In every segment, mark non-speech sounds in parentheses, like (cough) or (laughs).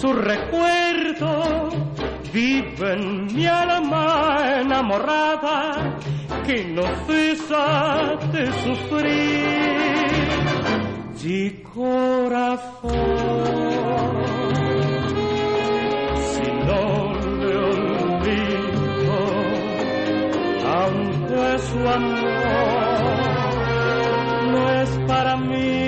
Su recuerdo vive en mi alma enamorada que no cesa de sufrir de corazón. Si no le olvido, aunque su amor no es para mí.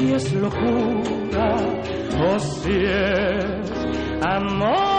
Si es locura, o si es amor.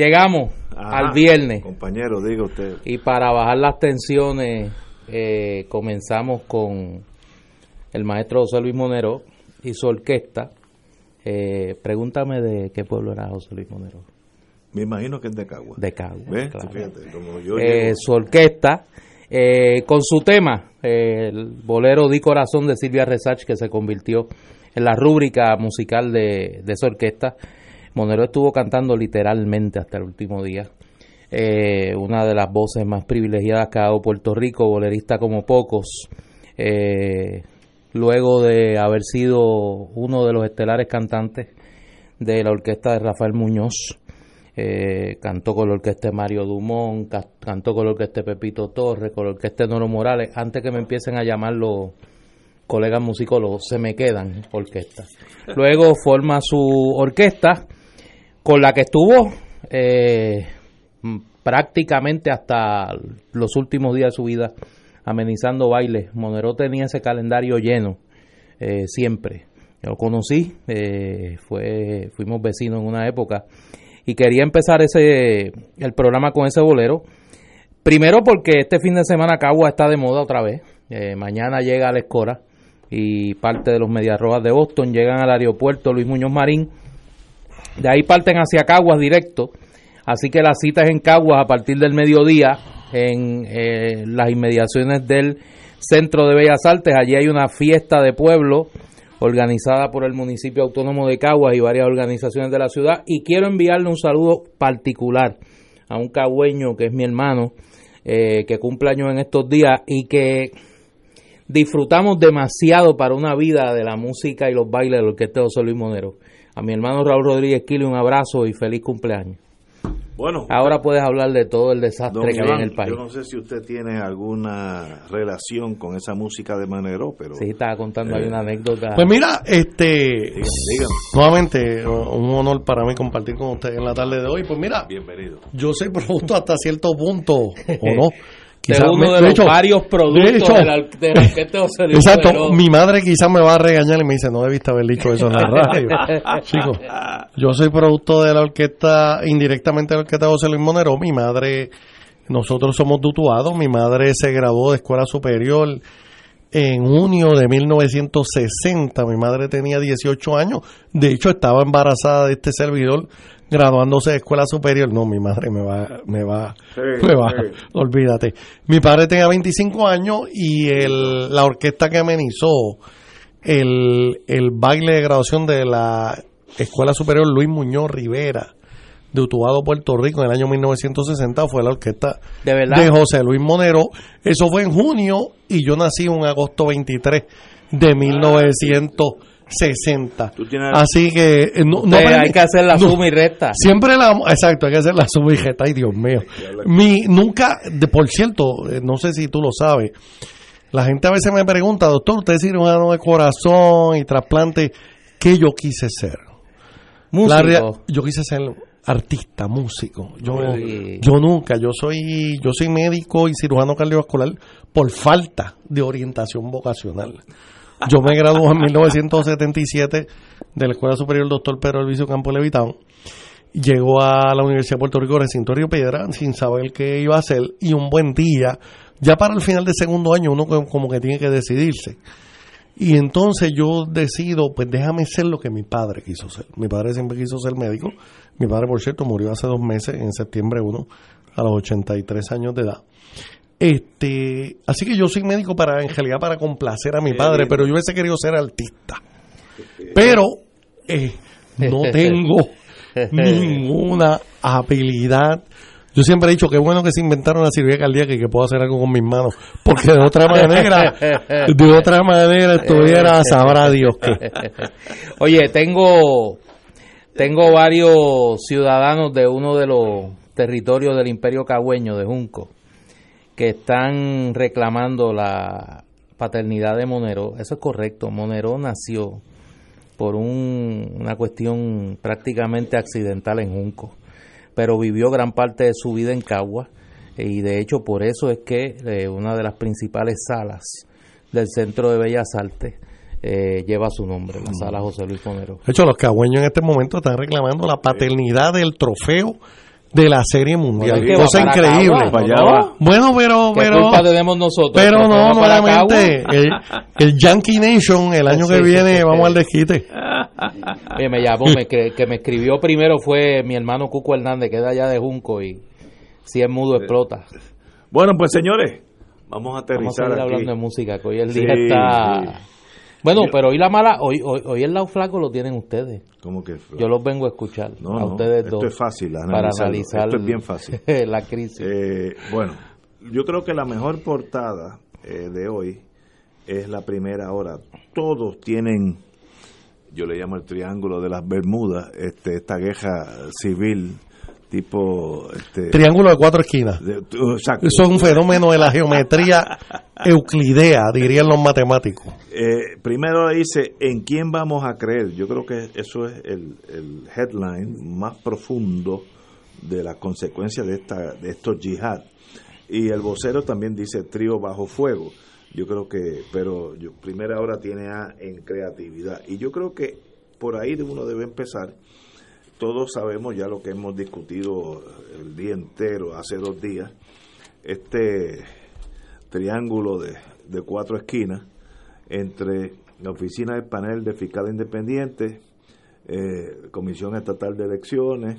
Llegamos Ajá, al viernes Compañero, diga usted. y para bajar las tensiones eh, comenzamos con el maestro José Luis Monero y su orquesta. Eh, pregúntame de qué pueblo era José Luis Monero. Me imagino que es de Cagua. De Cagua. Claro. Fíjate, como yo Eh, su orquesta eh, con su tema, el bolero Di Corazón de Silvia Resach, que se convirtió en la rúbrica musical de, de esa orquesta. Monero estuvo cantando literalmente hasta el último día. Eh, una de las voces más privilegiadas que ha dado Puerto Rico, bolerista como pocos. Eh, luego de haber sido uno de los estelares cantantes de la orquesta de Rafael Muñoz, eh, cantó con la orquesta de Mario Dumont, ca- cantó con la orquesta de Pepito Torres, con la orquesta de Noro Morales. Antes que me empiecen a llamar los colegas musicólogos, se me quedan orquestas. Luego forma su orquesta, con la que estuvo eh, prácticamente hasta los últimos días de su vida amenizando bailes. Monero tenía ese calendario lleno eh, siempre. Yo lo conocí, eh, fue, fuimos vecinos en una época y quería empezar ese el programa con ese bolero. Primero porque este fin de semana Cagua está de moda otra vez. Eh, mañana llega la Escora y parte de los Mediarrojas de Boston llegan al aeropuerto Luis Muñoz Marín. De ahí parten hacia Caguas directo. Así que la cita es en Caguas a partir del mediodía en eh, las inmediaciones del Centro de Bellas Artes. Allí hay una fiesta de pueblo organizada por el municipio autónomo de Caguas y varias organizaciones de la ciudad. Y quiero enviarle un saludo particular a un cagüeño que es mi hermano, eh, que cumple años en estos días y que disfrutamos demasiado para una vida de la música y los bailes de la orquesta José Luis Monero. A mi hermano Raúl Rodríguez Quili un abrazo y feliz cumpleaños. Bueno, Ahora puedes hablar de todo el desastre que hay en el país. yo no sé si usted tiene alguna relación con esa música de Manero, pero Sí, estaba contando ahí una anécdota. Pues mira, este, dígame, dígame. nuevamente, un honor para mí compartir con ustedes en la tarde de hoy. Pues mira, bienvenido. yo soy producto hasta cierto punto, ¿o no? (laughs) de Quizás uno me- de los hecho, varios productos de hecho, de la, de la de (laughs) Exacto, mi madre quizás me va a regañar y me dice, no debiste haber dicho eso en la (laughs) radio. Chicos, yo soy producto de la orquesta, indirectamente de la orquesta de José Luis Monero. Mi madre, nosotros somos dutuados, mi madre se graduó de escuela superior en junio de 1960. Mi madre tenía 18 años. De hecho, estaba embarazada de este servidor graduándose de escuela superior, no, mi madre me va, me va, me va, olvídate. Mi padre tenía 25 años y el, la orquesta que amenizó el, el baile de graduación de la Escuela Superior Luis Muñoz Rivera de Utuado, Puerto Rico, en el año 1960 fue la orquesta de, de José Luis Monero. Eso fue en junio y yo nací un agosto 23 de 1900. 60. Así que eh, no, no hay que hacer la suma y resta. Siempre la exacto, hay que hacer la suma y resta, ay Dios mío. Mi nunca de por cierto, eh, no sé si tú lo sabes. La gente a veces me pregunta, "Doctor, usted es cirujano de corazón y trasplante, ¿qué yo quise ser?" Músico. Yo quise ser artista, músico. Yo, yo nunca, yo soy, yo soy médico y cirujano cardiovascular por falta de orientación vocacional. Yo me gradué en 1977 de la Escuela Superior Doctor Pedro Elviso Campo Levitán. Llegó a la Universidad de Puerto Rico, recinto Río Piedra, sin saber qué iba a hacer. Y un buen día, ya para el final del segundo año, uno como- que tiene que decidirse. Y entonces yo decido, pues déjame ser lo que mi padre quiso ser. Mi padre siempre quiso ser médico. Mi padre, por cierto, murió hace dos meses, en septiembre 1, a los 83 años de edad. Este, así que yo soy médico para, en realidad, para complacer a mi padre, pero yo hubiese querido ser artista. Pero eh, no (laughs) tengo ninguna habilidad. Yo siempre he dicho que bueno que se inventaron la cirugía cardíaca y que puedo hacer algo con mis manos, porque de otra manera, de otra manera estuviera, sabrá Dios que. (laughs) Oye, tengo, tengo varios ciudadanos de uno de los territorios del Imperio Cagüeño, de Junco, que están reclamando la paternidad de Monero. Eso es correcto. Monero nació por un- una cuestión prácticamente accidental en Junco, pero vivió gran parte de su vida en Cagua y de hecho por eso es que eh, una de las principales salas del Centro de Bellas Artes eh, lleva su nombre, la sala José Luis Monero. De hecho, los cagüeños en este momento están reclamando la paternidad del trofeo de la Serie Mundial. Bueno, Cosa increíble. Bueno, pero, ¿Qué pero, culpa tenemos nosotros? pero ¿Que no, nuevamente, el, el Yankee Nation el año que Sí. viene vamos al desquite. Oye, me llamó, me, que, que me escribió primero fue mi hermano Cuco Hernández, que es de allá de Junco y si es mudo explota. Bueno, pues señores, vamos a Vamos a aterrizar seguir aquí. hablando de música, que hoy el Sí, día está... Bueno, Yo- pero hoy la mala, hoy, hoy, hoy el lado flaco lo tienen ustedes. ¿Cómo que? Yo los vengo a escuchar No, a no, ustedes esto dos. es fácil, Para analizar Esto es bien fácil. (laughs) la crisis. Eh, bueno, yo creo que la mejor portada eh, de hoy es la primera hora. Todos tienen, yo le llamo el triángulo de las Bermudas, este, esta guerra civil tipo... Este, Triángulo de cuatro esquinas. de- exacto. Eso es un fenómeno de la geometría (laughs) euclidea, dirían los matemáticos. Eh, primero dice, ¿en quién vamos a creer? Yo creo que eso es el, el headline más profundo de las consecuencias de, esta, de estos yihad. Y el vocero también dice trío bajo fuego. Yo creo que, pero yo, primera hora tiene A en creatividad. Y yo creo que por ahí uno debe empezar. Todos sabemos ya lo que hemos discutido el día entero, hace dos días. Este triángulo de, cuatro esquinas entre la oficina del panel de fiscal independiente, eh, Comisión Estatal de Elecciones,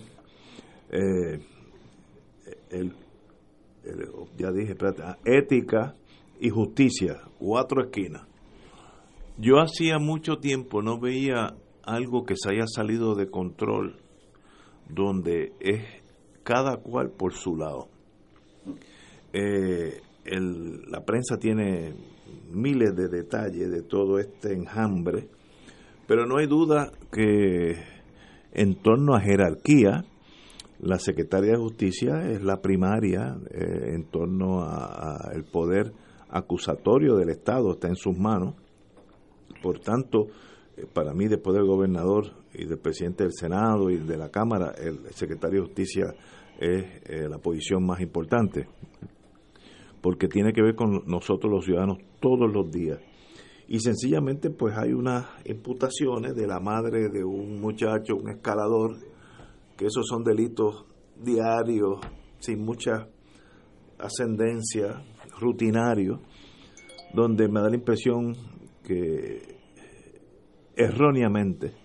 eh, el, el- ya dije, espérate, ah, ética y justicia, cuatro esquinas. Yo hacía mucho tiempo no veía algo que se haya salido de control, donde es cada cual por su lado. Eh, el- la prensa tiene miles de detalles de todo este enjambre, pero no hay duda que en torno a jerarquía, La Secretaría de Justicia es la primaria eh, en torno al poder acusatorio del Estado, está en sus manos. Por tanto, eh, para mí, después del gobernador y del presidente del Senado y de la Cámara, el secretario de Justicia es eh, la posición más importante, porque tiene que ver con nosotros los ciudadanos todos los días. Y sencillamente pues hay unas imputaciones de la madre de un muchacho, un escalador, que esos son delitos diarios, sin mucha ascendencia, rutinarios, donde me da la impresión que erróneamente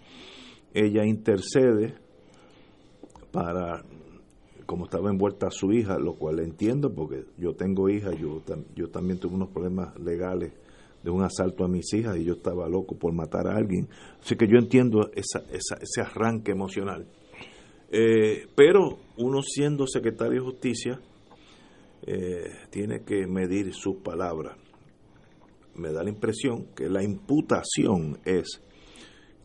ella intercede para como estaba envuelta su hija, lo cual entiendo porque yo tengo hija, yo, yo también tuve unos problemas legales de un asalto a mis hijas y yo estaba loco por matar a alguien. Así que yo entiendo esa, ese arranque emocional. Eh, pero uno siendo secretario de justicia eh, tiene que medir sus palabras. Me da la impresión que la imputación es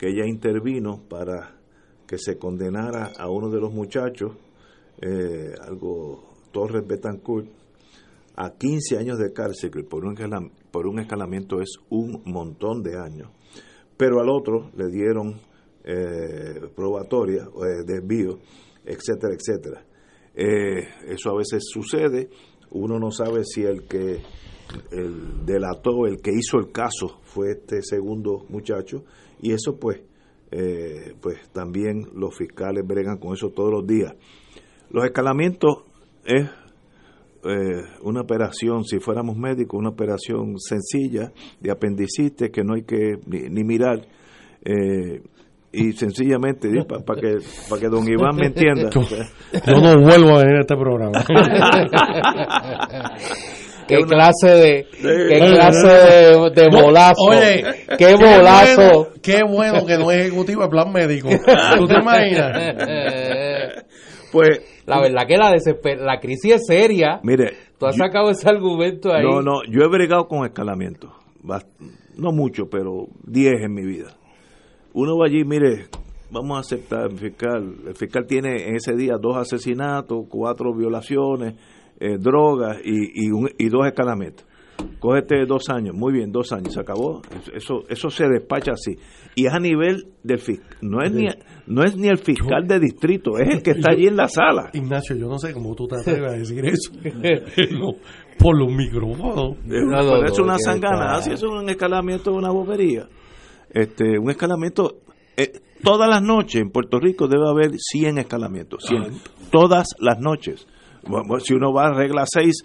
que ella intervino para que se condenara a uno de los muchachos eh, algo Torres Betancourt a 15 años de cárcel, que por un, por un escalamiento es un montón de años. Pero al otro le dieron eh, probatoria, eh, desvío, etcétera, etcétera. Eso a veces sucede, uno no sabe si el que el delató, el que hizo el caso fue este segundo muchacho, y eso pues, pues también los fiscales bregan con eso todos los días. Los escalamientos es eh, una operación, si fuéramos médicos, una operación sencilla de apendicitis que no hay que ni, mirar. Eh, y sencillamente, para que, para que don Iván me entienda. Yo, no vuelvo a venir a este programa. (laughs) qué clase de qué clase de, de bolazo oye qué, bolazo qué bueno que no es ejecutivo el plan médico tú te imaginas (laughs) pues la verdad que la la crisis es seria. Mire, tú has sacado ese argumento ahí. No, no, yo he bregado con escalamiento. No mucho, pero 10 en mi vida. Uno va allí, mire, vamos a aceptar el fiscal. El fiscal tiene en ese día dos asesinatos, cuatro violaciones, eh, drogas y, y, y dos escalamientos. Cógete dos años, muy bien, dos años, se acabó. Eso, eso se despacha así. Y es a nivel del fiscal, no es ni, no es ni el fiscal de distrito, es el que está allí en la sala. Ignacio, yo no sé cómo tú te (laughs) atreves a decir eso. (laughs) por los micrófonos. es una sangana, así es un escalamiento de una bobería. Este, un escalamiento, eh, todas las noches en Puerto Rico debe haber 100 escalamientos, 100, todas las noches. Si uno va a regla 6,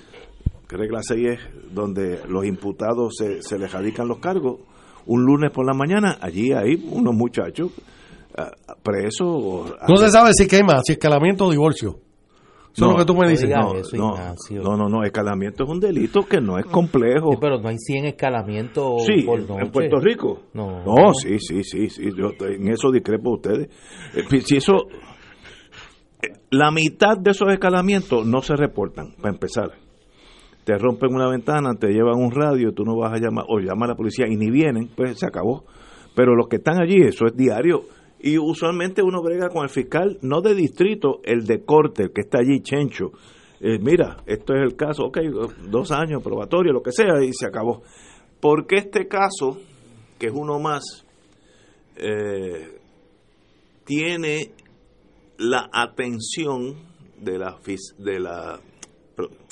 que regla 6 es donde los imputados se, se les radican los cargos, un lunes por la mañana, allí hay unos muchachos uh, presos. No se sabe si quema, si escalamiento o divorcio. Eso no, es lo que tú me dices. No, no, no, no, escalamiento es un delito que no es complejo. pero no hay 100 escalamientos sí, en Puerto Rico. No, no sí, sí, sí, sí, yo en eso discrepo ustedes. Eh, si eso, la mitad de esos escalamientos no se reportan, para empezar te rompen una ventana, te llevan un radio, tú no vas a llamar, o llama a la policía y ni vienen, pues se acabó. Pero los que están allí, eso es diario. Y usualmente uno brega con el fiscal, no de distrito, el de corte, el que está allí, Chencho. Eh, mira, esto es el caso, ok, dos años, probatorio, lo que sea, y se acabó. Porque este caso, que es uno más, eh, tiene la atención de la, de la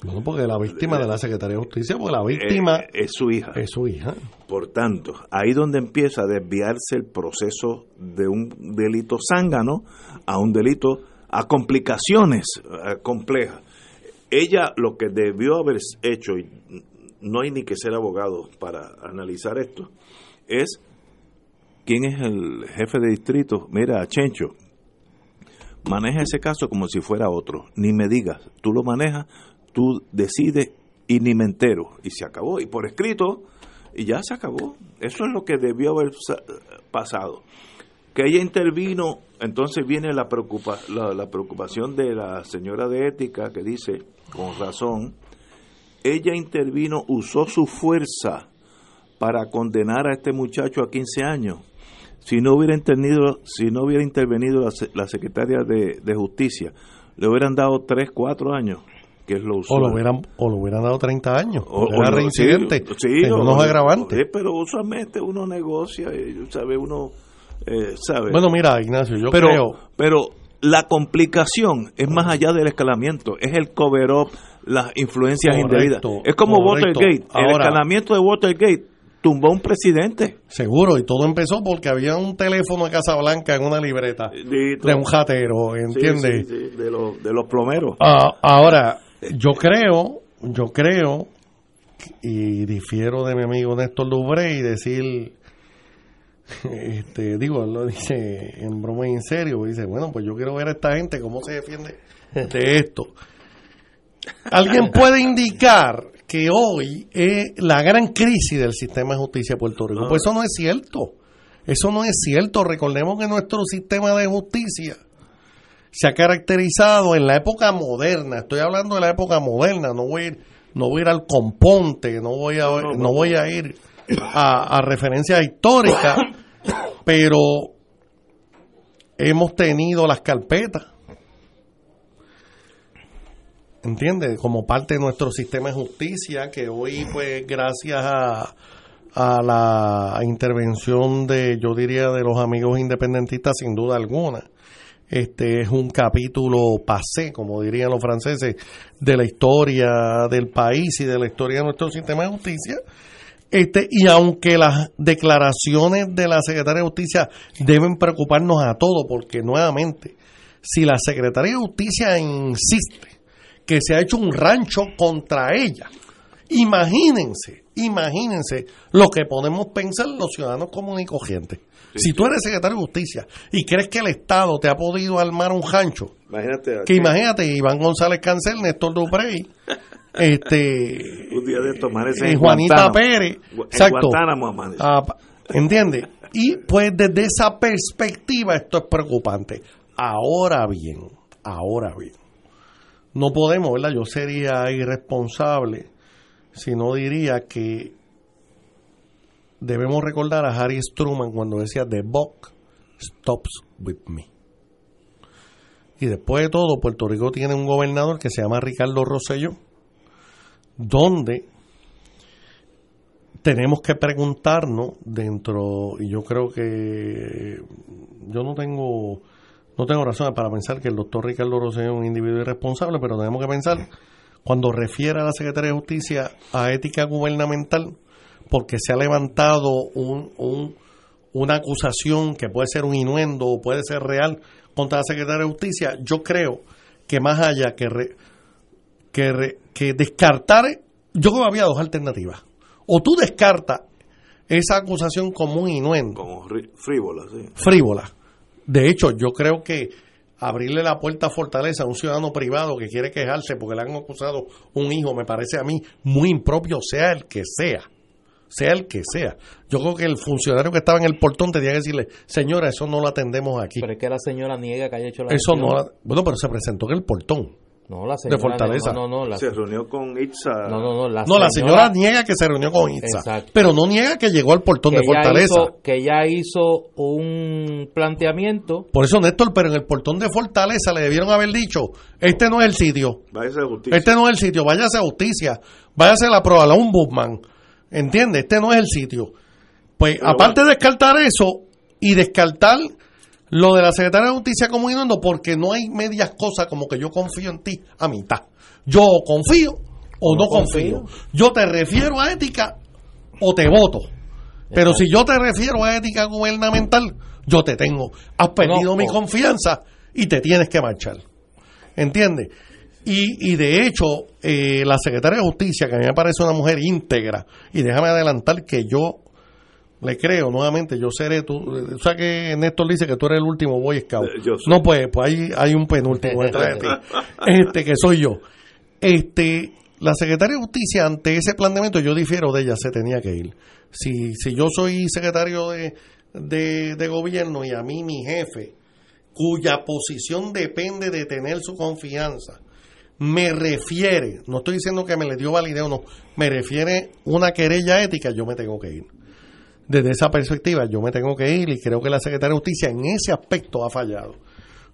no, porque la víctima de la Secretaría de Justicia, porque la víctima eh, es, su hija. Es su hija. Por tanto, ahí donde empieza a desviarse el proceso de un delito zángano a un delito a complicaciones complejas. Ella lo que debió haber hecho, y no hay ni que ser abogado para analizar esto, es quién es el jefe de distrito. Mira, Chencho, maneja ese caso como si fuera otro. Ni me digas, tú lo manejas, tú decides y ni me entero. Y se acabó. Y por escrito, y ya se acabó. Eso es lo que debió haber pasado. Que ella intervino, entonces viene la, preocupa, la, preocupación de la señora de ética que dice, con razón, ella intervino, usó su fuerza para condenar a este muchacho a 15 años. Si no hubiera, entendido, si no hubiera intervenido la, secretaria de, de Justicia, le hubieran dado 3, 4 años, que es lo O usual. lo hubieran, o lo hubieran dado 30 años. O- era o reincidente. sí, sí, o- unos o- agravantes. sí, pero usualmente uno negocia, y, sabe, uno eh, sabe. Bueno, mira, Ignacio, yo pero, creo. pero la complicación es más allá del escalamiento, es el cover up, las influencias Correcto, indebidas. Es como correcto. Watergate, el escalamiento de Watergate tumbó a un presidente. Seguro, y todo empezó porque había un teléfono de Casablanca en una libreta Dito. de un jatero, ¿entiendes? sí, sí, de, los, de los plomeros. Ah, ahora, yo creo, yo creo, y difiero de mi amigo Néstor Dubré y decir, (laughs) este, digo, él lo dice en broma y en serio, dice, bueno, pues yo quiero ver a esta gente cómo se defiende de esto. ¿Alguien puede indicar que hoy es la gran crisis del sistema de justicia de Puerto Rico? Pues eso no es cierto. Eso no es cierto. Recordemos que nuestro sistema de justicia se ha caracterizado en la época moderna. Estoy hablando de la época moderna. No voy a ir, no voy a ir al componte, no voy a, no voy a ir a, a referencias históricas, (coughs) pero hemos tenido las carpetas. ¿Entiendes? Como parte de nuestro sistema de justicia, que hoy, pues, gracias a, a la intervención de, yo diría, de los amigos independentistas, sin duda alguna, este es un capítulo pasé, como dirían los franceses, de la historia del país y de la historia de nuestro sistema de justicia. Este, y aunque las declaraciones de la Secretaria de Justicia deben preocuparnos a todos, porque nuevamente, si la Secretaria de Justicia insiste que se ha hecho un rancho contra ella, imagínense, imagínense lo que podemos pensar los ciudadanos comunes y corrientes. Si tú eres secretario de Justicia y crees que el Estado te ha podido armar un rancho, Imagínate. que imagínate, Iván González Cancel, Néstor Duprey, (laughs) este, Un día de estos amanece eh, Juanita Guantánamo. Pérez, exacto. Ah, ¿entiendes? Y pues desde esa perspectiva esto es preocupante. Ahora bien, ahora bien, no podemos, ¿verdad? Yo sería irresponsable si no diría que debemos recordar a Harry Truman cuando decía The buck stops with me. Y después de todo, Puerto Rico tiene un gobernador que se llama Ricardo Rosselló, donde tenemos que preguntarnos dentro, y yo creo que yo no tengo no tengo razones para pensar que el doctor Ricardo Rosselló es un individuo irresponsable, pero tenemos que pensar cuando refiere a la Secretaría de Justicia a ética gubernamental, porque se ha levantado un, un- una acusación que puede ser un inuendo o puede ser real contra la Secretaría de Justicia, yo creo que más allá que, re- que, re- que descartar, yo creo que había dos alternativas. O tú descartas esa acusación como un inuendo, Como frívola, sí. frívola. De hecho, yo creo que abrirle la puerta a Fortaleza a un ciudadano privado que quiere quejarse porque le han acusado un hijo, me parece a mí muy impropio, sea el que sea. Sea el que sea. Yo creo que el funcionario que estaba en el portón tenía que decirle, señora, eso no lo atendemos aquí. Pero es que la señora niega que haya hecho la Eso no la- Bueno, pero se presentó en el portón. No, la señora Fortaleza. No, no, no. La, Se reunió con Itza. no, no, no, la No, la señora niega que se reunió con Itza, Exacto. pero no niega que llegó al portón que de Fortaleza. hizo- que ella hizo un planteamiento Por eso, Néstor, pero en el portón de Fortaleza le debieron haber dicho, este no es el sitio, Váyase a justicia. este no es el sitio, váyase a justicia, váyase a la prueba, a un Buchman, ¿entiendes? Este no es el sitio. Pues Pero aparte de descartar eso y descartar lo de la Secretaría de Justicia como inundando, porque no hay medias cosas como que yo confío en ti a mitad. Yo confío o no, no confío. confío. Yo te refiero a ética o te voto. Pero si yo te refiero a ética gubernamental, yo te tengo. Has perdido No, mi confianza y te tienes que marchar. ¿Entiendes? Y, y de hecho, eh, la secretaria de Justicia, que a mí me parece una mujer íntegra, y déjame adelantar que yo le creo nuevamente, yo seré tú. O sea que Néstor dice que tú eres el último Boy Scout. Eh, yo soy. No, pues, pues hay, hay un penúltimo (laughs) detrás de ti. Este, que soy yo. Este, la secretaria de Justicia, ante ese planteamiento, yo difiero de ella, se tenía que ir. Si, si yo soy secretario de, de, de gobierno y a mí mi jefe, cuya posición depende de tener su confianza, me refiere, no estoy diciendo que me le dio validez o no, me refiere una querella ética, yo me tengo que ir. Desde esa perspectiva, yo me tengo que ir y creo que la Secretaría de Justicia en ese aspecto ha fallado.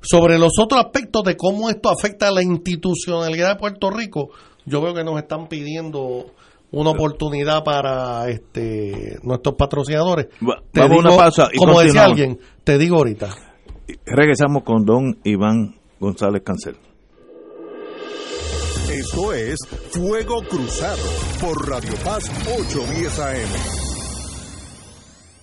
Sobre los otros aspectos de cómo esto afecta a la institucionalidad de Puerto Rico, yo veo que nos están pidiendo una oportunidad para este nuestros patrocinadores. Va- Te vamos una pausa y como decía alguien, te digo ahorita. Regresamos con don Iván González Cancel. Esto es Fuego Cruzado por Radio Paz 810 AM.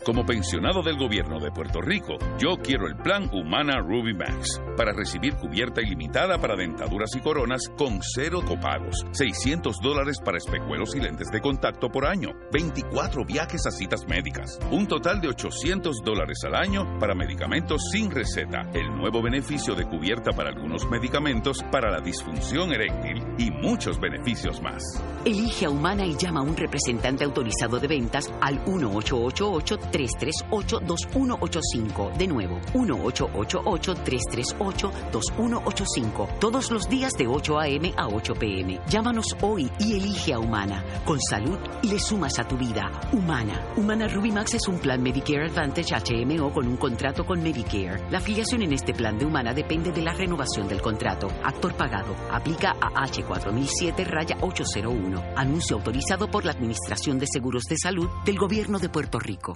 Como pensionado del gobierno de Puerto Rico, yo quiero el plan Humana Ruby Max para recibir cubierta ilimitada para dentaduras y coronas con cero copagos, 600 dólares para espejuelos y lentes de contacto por año, 24 viajes a citas médicas, un total de 800 dólares al año para medicamentos sin receta, el nuevo beneficio de cubierta para algunos medicamentos para la disfunción eréctil y muchos beneficios más. Elige a Humana y llama a un representante autorizado de ventas al 1-888-338-2185. De nuevo, 1-888-338-2185. Todos los días de 8 a.m. a 8 p.m. Llámanos hoy y elige a Humana. Con salud le sumas a tu vida. Humana. Humana Ruby Max es un plan Medicare Advantage HMO con un contrato con Medicare. La afiliación en este plan de Humana depende de la renovación del contrato. Actor pagado. Aplica a H4007 raya 801. Anuncio autorizado por la Administración de Seguros de Salud del Gobierno de Puerto Rico.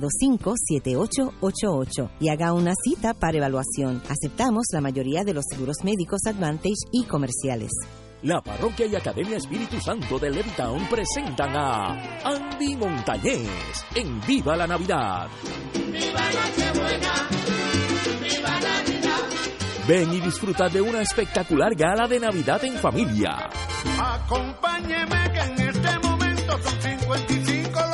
725-7888 y haga una cita para evaluación. Aceptamos la mayoría de los seguros médicos Advantage y comerciales. La Parroquia y Academia Espíritu Santo de Levittown presentan a Andy Montañez en Viva la Navidad. Ven y disfruta de una espectacular gala de Navidad en familia. Acompáñeme que en este momento son 55 lo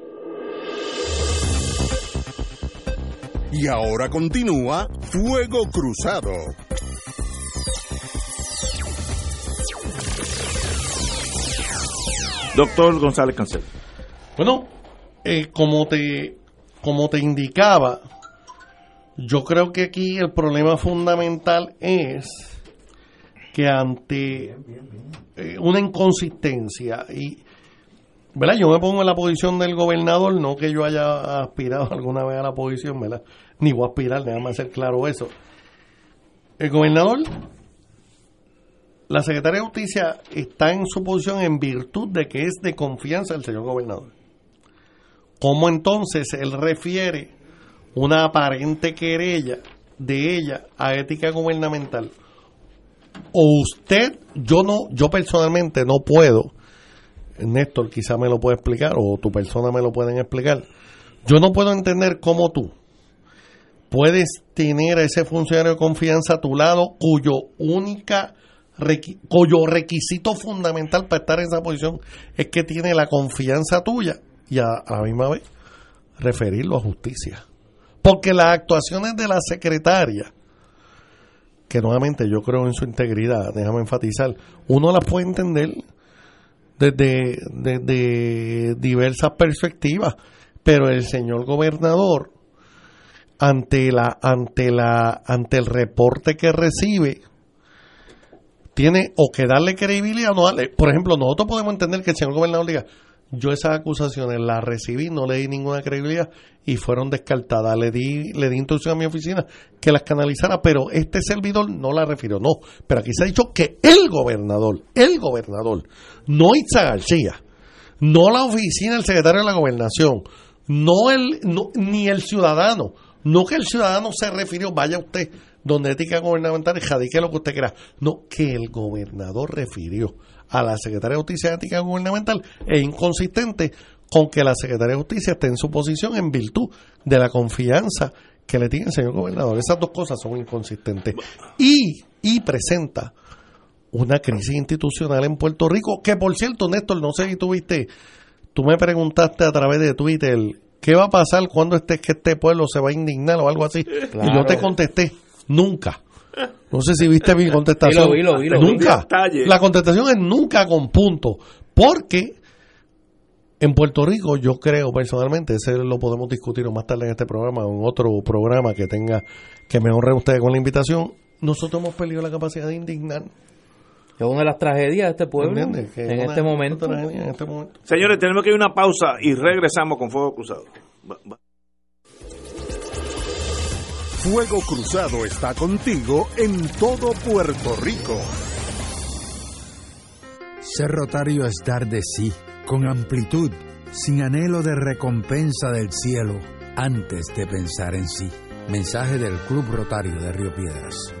Y ahora continúa Fuego Cruzado. Doctor González Cancel. Bueno, eh, como te como te indicaba, yo creo que aquí el problema fundamental es que ante eh, una inconsistencia y ¿verdad? Yo me pongo en la posición del gobernador, no que yo haya aspirado (laughs) alguna vez a la posición, ¿verdad? Ni voy a aspirar, déjame hacer claro eso. El gobernador, la secretaria de Justicia está en su posición en virtud de que es de confianza el señor gobernador. ¿Cómo entonces él refiere una aparente querella de ella a ética gubernamental? O usted, yo no, yo personalmente no puedo, Néstor quizá me lo puede explicar, o tu persona me lo pueden explicar. Yo no puedo entender cómo tú puedes tener a ese funcionario de confianza a tu lado cuyo única cuyo requisito fundamental para estar en esa posición es que tiene la confianza tuya y a, a la misma vez referirlo a justicia. Porque las actuaciones de la secretaria, que nuevamente yo creo en su integridad, déjame enfatizar, uno las puede entender desde, desde diversas perspectivas, pero el señor gobernador, ante la, ante la, ante el reporte que recibe, tiene o que darle credibilidad o no darle. Por ejemplo, nosotros podemos entender que el señor gobernador diga, Yo esas acusaciones las recibí, no le di ninguna credibilidad y fueron descartadas. Le di, le di instrucción a mi oficina que las canalizara, pero este servidor no la refirió. No, pero aquí se ha dicho que el gobernador, el gobernador, no Itza García, no la oficina del secretario de la gobernación, no el, no- ni el ciudadano, no que el ciudadano se refirió, vaya usted donde ética gubernamental y jadique lo que usted quiera. No, que el gobernador refirió a la Secretaría de Justicia y Ética Gubernamental es inconsistente con que la Secretaría de Justicia esté en su posición en virtud de la confianza que le tiene el señor gobernador. Esas dos cosas son inconsistentes. Y, y presenta una crisis institucional en Puerto Rico, que por cierto, Néstor, no sé si tuviste, tú me preguntaste a través de Twitter, ¿qué va a pasar cuando este, que este pueblo se va a indignar o algo así? Y yo te contesté, nunca. No sé si viste mi contestación. Vi lo vi, lo vi, lo nunca. La contestación es nunca con punto. Porque en Puerto Rico, yo creo personalmente, ese lo podemos discutir más tarde en este programa o en otro programa que tenga, que me honre ustedes con la invitación. Nosotros hemos perdido la capacidad de indignar. Es una de las tragedias de este pueblo en este momento. en este momento. Señores, tenemos que ir a una pausa y regresamos con Fuego Cruzado. Va- va. Fuego Cruzado está contigo en todo Puerto Rico. Ser rotario es dar de sí, con amplitud, sin anhelo de recompensa del cielo, antes de pensar en sí. Mensaje del Club Rotario de Río Piedras.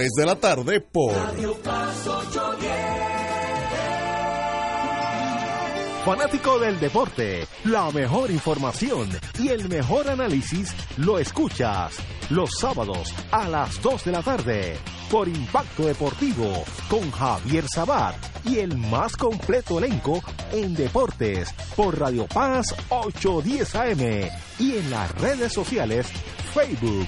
de la tarde por Fanático del deporte, la mejor información y el mejor análisis lo escuchas los sábados a las 2 de la tarde por Impacto Deportivo con Javier Sabat y el más completo elenco en deportes por Radio Paz 810 AM y en las redes sociales Facebook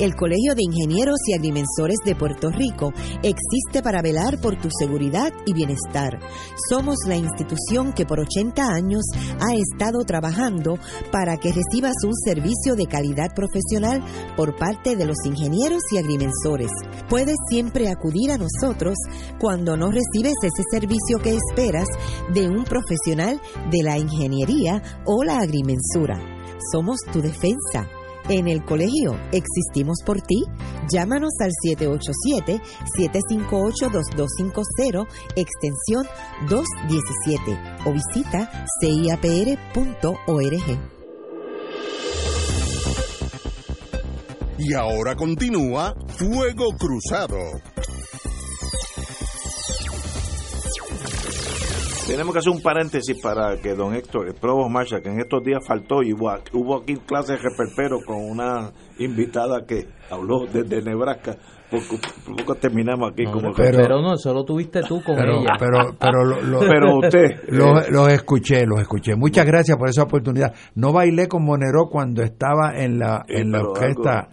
El Colegio de Ingenieros y Agrimensores de Puerto Rico existe para velar por tu seguridad y bienestar. Somos la institución que por 80 años ha estado trabajando para que recibas un servicio de calidad profesional por parte de los ingenieros y agrimensores. Puedes siempre acudir a nosotros cuando no recibes ese servicio que esperas de un profesional de la ingeniería o la agrimensura. Somos tu defensa. En el colegio existimos por ti. Llámanos al 787-758-2250, extensión 217 o visita ciapr.org. Y ahora continúa Fuego Cruzado. Tenemos que hacer un paréntesis para que don Héctor, el Provost Marshall, que en estos días faltó y hubo, hubo aquí clases de reperpero con una invitada que habló desde Nebraska. Poco, poco terminamos aquí como que- pero, Pero- no, solo tuviste tú con Pero, ella. pero, pero, lo- lo- Pero usted, Los, eh, los escuché, los escuché. Muchas gracias por esa oportunidad. No bailé con Monero cuando estaba en la, en la orquesta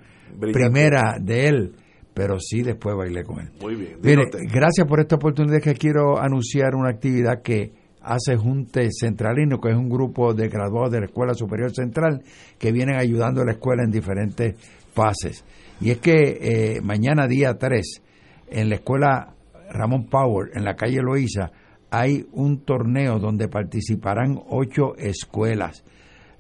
primera de él, pero sí después bailé con él. Muy bien. Mire, gracias por esta oportunidad que quiero anunciar una actividad que hace Junte Centralino, que es un grupo de graduados de la Escuela Superior Central que vienen ayudando a la escuela en diferentes fases. Y es que eh, mañana día 3, en la escuela Ramón Power, en la calle Loíza, hay un torneo donde participarán ocho escuelas.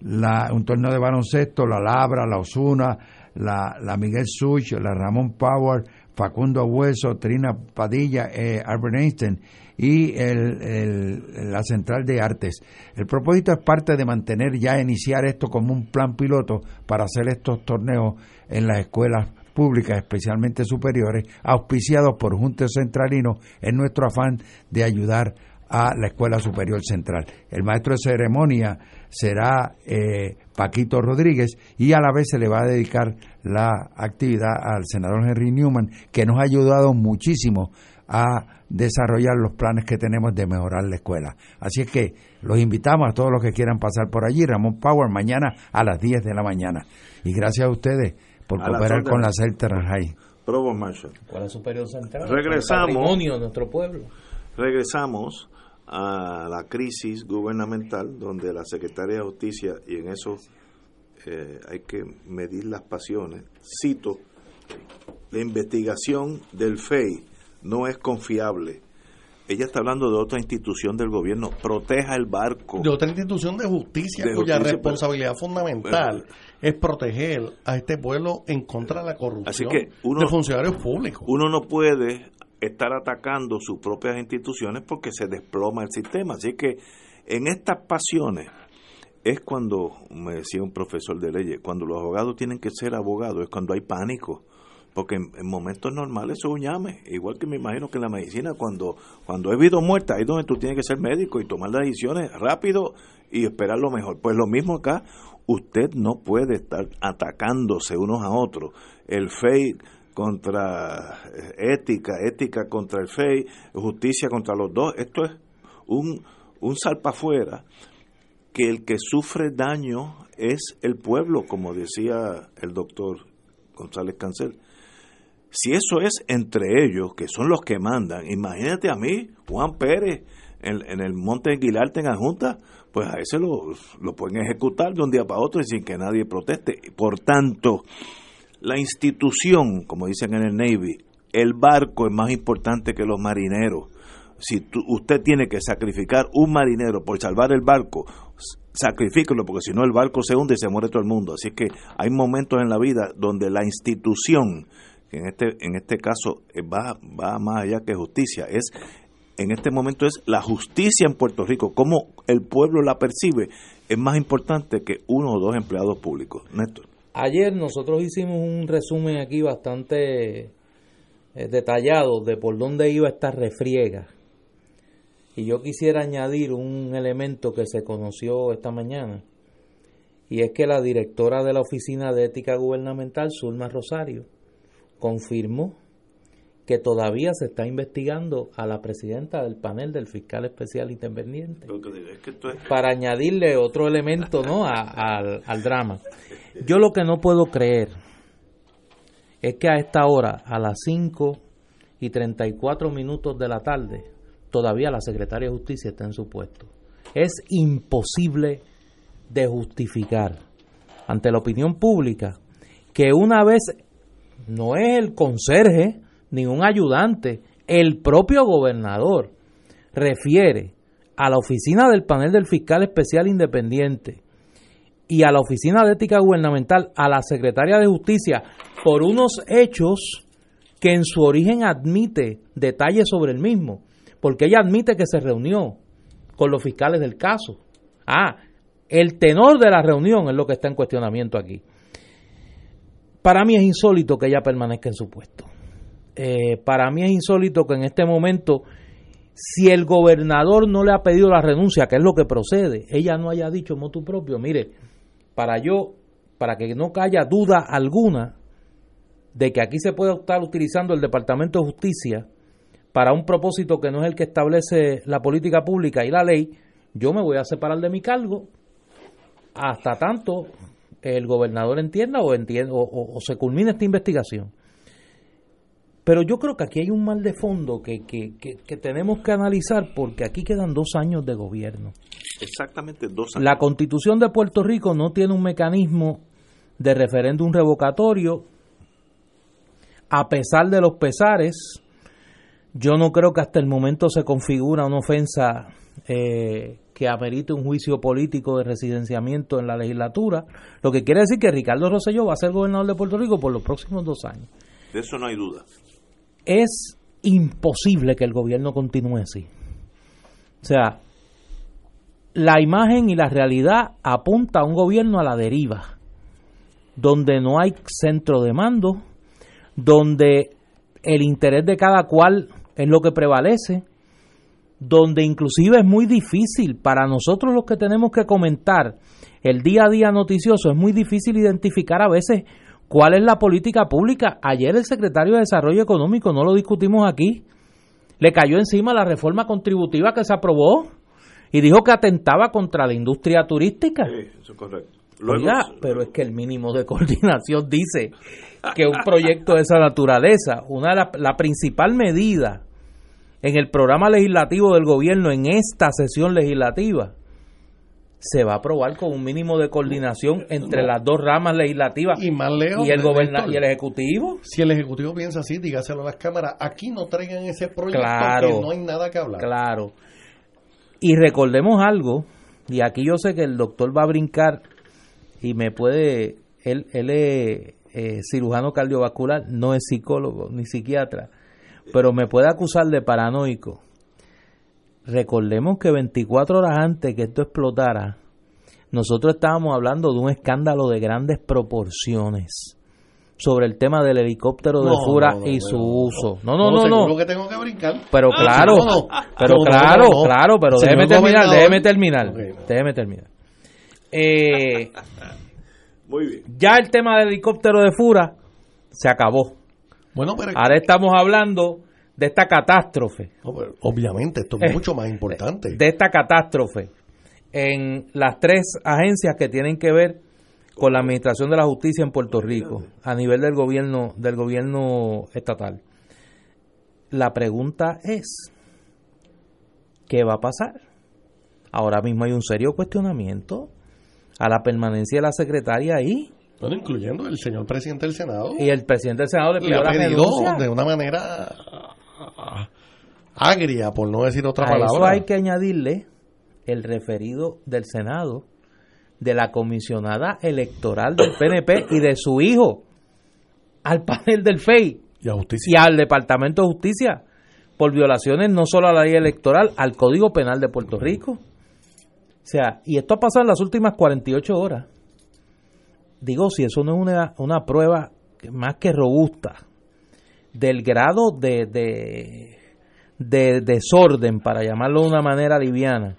La, un torneo de baloncesto, la Labra, la Osuna, la, la Miguel Such, la Ramón Power, Facundo Hueso, Trina Padilla, eh, Albert Einstein y el, la Central de Artes. El propósito es parte de mantener ya iniciar esto como un plan piloto para hacer estos torneos en las escuelas públicas, especialmente superiores, auspiciados por Junte Centralino, en nuestro afán de ayudar a la Escuela Superior Central. El maestro de ceremonia será eh, Paquito Rodríguez y a la vez se le va a dedicar la actividad al senador Henry Newman, que nos ha ayudado muchísimo a desarrollar los planes que tenemos de mejorar la escuela. Así es que los invitamos a todos los que quieran pasar por allí. Ramón Power mañana a las 10 de la mañana. Y gracias a ustedes por A cooperar con la. Celta Marshall. Escuela Superior Central. Regresamos. el patrimonio de nuestro pueblo. Regresamos a la crisis gubernamental donde la Secretaría de Justicia, y en eso eh, hay que medir las pasiones, cito, la investigación del FEI no es confiable. Ella está hablando de otra institución del gobierno, proteja el barco. de otra institución de justicia De cuya justicia, responsabilidad pero- fundamental es proteger a este pueblo en contra de la corrupción Así que uno- de funcionarios públicos. Uno no puede estar atacando sus propias instituciones porque se desploma el sistema. Así que en estas pasiones es cuando, me decía un profesor de leyes, cuando los abogados tienen que ser abogados, es cuando hay pánico. Porque en, en momentos normales eso llame. Igual que me imagino que en la medicina, cuando, cuando hay vida o muerta, ahí es donde tú tienes que ser médico y tomar las decisiones rápido y esperar lo mejor. Pues lo mismo acá, usted no puede estar atacándose unos a otros. El FEI contra eh, ética, ética contra el FEI, justicia contra los dos. Esto es un, un salpafuera que el que sufre daño es el pueblo, como decía el doctor González Cancel. Si eso es entre ellos, que son los que mandan, imagínate a mí, Juan Pérez, en, en el Monte Aguilarte en Junta, pues a ese lo, lo pueden ejecutar de un día para otro y sin que nadie proteste. Por tanto, la institución, como dicen en el Navy, el barco es más importante que los marineros. Si tú- usted tiene que sacrificar un marinero por salvar el barco, sacrifíquelo, porque si no el barco se hunde y se muere todo el mundo. Así que hay momentos en la vida donde la institución, que en este, en este caso eh, va, va más allá que justicia, es en este momento es la justicia en Puerto Rico, cómo el pueblo la percibe, es más importante que uno o dos empleados públicos. Néstor. Ayer nosotros hicimos un resumen aquí bastante eh, detallado de por dónde iba esta refriega. Y yo quisiera añadir un elemento que se conoció esta mañana. Y es que la directora de la Oficina de Ética Gubernamental, Zulma Rosario, confirmó que todavía se está investigando a la presidenta del panel del fiscal especial independiente Es que esto es- para añadirle otro elemento ¿no? a- al, al drama. Yo lo que no puedo creer es que a esta hora, a las 5 y 34 minutos de la tarde, todavía la secretaria de Justicia está en su puesto. Es imposible de justificar ante la opinión pública que una vez no es el conserje ni un ayudante, el propio gobernador refiere a la oficina del panel del fiscal especial independiente y a la oficina de ética gubernamental, a la secretaria de justicia, por unos hechos que en su origen admite detalles sobre el mismo, porque ella admite que se reunió con los fiscales del caso. Ah, el tenor de la reunión es lo que está en cuestionamiento aquí. Para mí es insólito que ella permanezca en su puesto. Eh, para mí es insólito que en este momento, si el gobernador no le ha pedido la renuncia, que es lo que procede, ella no haya dicho motu propio, mire, para yo, para que no haya duda alguna de que aquí se puede estar utilizando el Departamento de Justicia para un propósito que no es el que establece la política pública y la ley, yo me voy a separar de mi cargo hasta tanto el gobernador entienda o, entienda, o- o se culmine esta investigación. Pero yo creo que aquí hay un mal de fondo que, que, que- que tenemos que analizar porque aquí quedan dos años de gobierno. Exactamente dos años. La constitución de Puerto Rico no tiene un mecanismo de referéndum revocatorio. A pesar de los pesares, yo no creo que hasta el momento se configura una ofensa eh, que amerite un juicio político de residenciamiento en la legislatura, lo que quiere decir que Ricardo Rosselló va a ser gobernador de Puerto Rico por los próximos dos años. De eso no hay duda. Es imposible que el gobierno continúe así. O sea, la imagen y la realidad apunta a un gobierno a la deriva, donde no hay centro de mando, donde el interés de cada cual es lo que prevalece, donde inclusive es muy difícil para nosotros los que tenemos que comentar el día a día noticioso, es muy difícil identificar a veces cuál es la política pública. Ayer el secretario de Desarrollo Económico, no lo discutimos aquí, le cayó encima la reforma contributiva que se aprobó y dijo que atentaba contra la industria turística. Sí, eso es correcto. Oiga, pero es que el mínimo de (laughs) coordinación dice que un proyecto de esa naturaleza, una la principal medida en el programa legislativo del gobierno en esta sesión legislativa se va a aprobar con un mínimo de coordinación entre las dos ramas legislativas Y más lejos, y el goberna Néstor, y el ejecutivo. Si el Ejecutivo piensa así, dígaselo a las cámaras. Aquí no traigan ese proyecto Claro. que no hay nada que hablar. Claro. Y recordemos algo, y aquí yo sé que el doctor va a brincar y me puede, él, él es eh, cirujano cardiovascular, no es psicólogo ni psiquiatra, pero me puede acusar de paranoico. Recordemos que 24 horas antes que esto explotara, nosotros estábamos hablando de un escándalo de grandes proporciones sobre el tema del helicóptero de No, Fura no, no, y su uso. No, no, no, no. que tengo que brincar. Pero Ah, claro, pero claro, claro, pero déjeme terminar, déjeme terminar, déjeme terminar. Eh, Muy bien. ya el tema del helicóptero de Fura se acabó. Bueno, pero, Ahora estamos hablando de esta catástrofe, obviamente esto Eh, es mucho más importante. de esta catástrofe en las tres agencias que tienen que ver con la administración de la justicia en Puerto Rico a nivel del gobierno del gobierno estatal. La pregunta es ¿qué va a pasar? Ahora mismo hay un serio cuestionamiento a la permanencia de la secretaria ahí Bueno, incluyendo el señor presidente del Senado. y el presidente del Senado le le pidió ha la pedido renuncia. de una manera agria, por no decir otra A eso palabra. hay que añadirle el referido del Senado de la comisionada electoral del (coughs) PNP y de su hijo al panel del FEI Y a y al Departamento de Justicia por violaciones no solo a la ley electoral, al Código Penal de Puerto Rico. O sea, y esto ha pasado en las últimas 48 horas. Digo, si eso no es una, una prueba más que robusta del grado de, de, de desorden, para llamarlo de una manera liviana,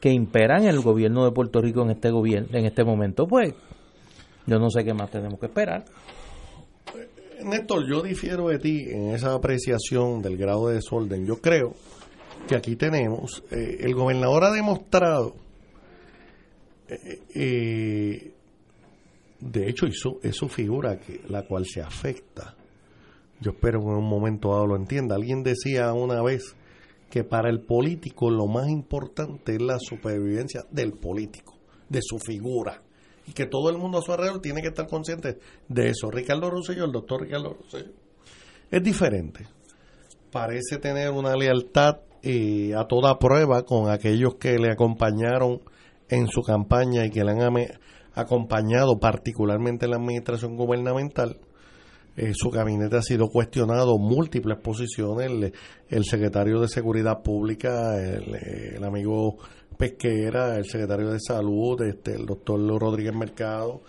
que impera en el gobierno de Puerto Rico en este gobierno, en este momento, pues yo no sé qué más tenemos que esperar. Néstor, yo difiero de ti en esa apreciación del grado de desorden. Yo creo que aquí tenemos, eh, el gobernador ha demostrado, eh, eh, de hecho, hizo, es su figura que, la cual se afecta. Yo espero que en un momento dado lo entienda. Alguien decía una vez que para el político lo más importante es la supervivencia del político, de su figura y que todo el mundo a su alrededor tiene que estar consciente de eso. Ricardo Rosselló, el doctor Ricardo Rosselló, es diferente. Parece tener una lealtad eh, a toda prueba con aquellos que le acompañaron en su campaña y que le han acompañado particularmente en la administración gubernamental. Eh, su gabinete ha sido cuestionado múltiples posiciones. El, secretario de Seguridad Pública, el, el amigo Pesquera, el secretario de Salud, este, el doctor Rodríguez Mercado,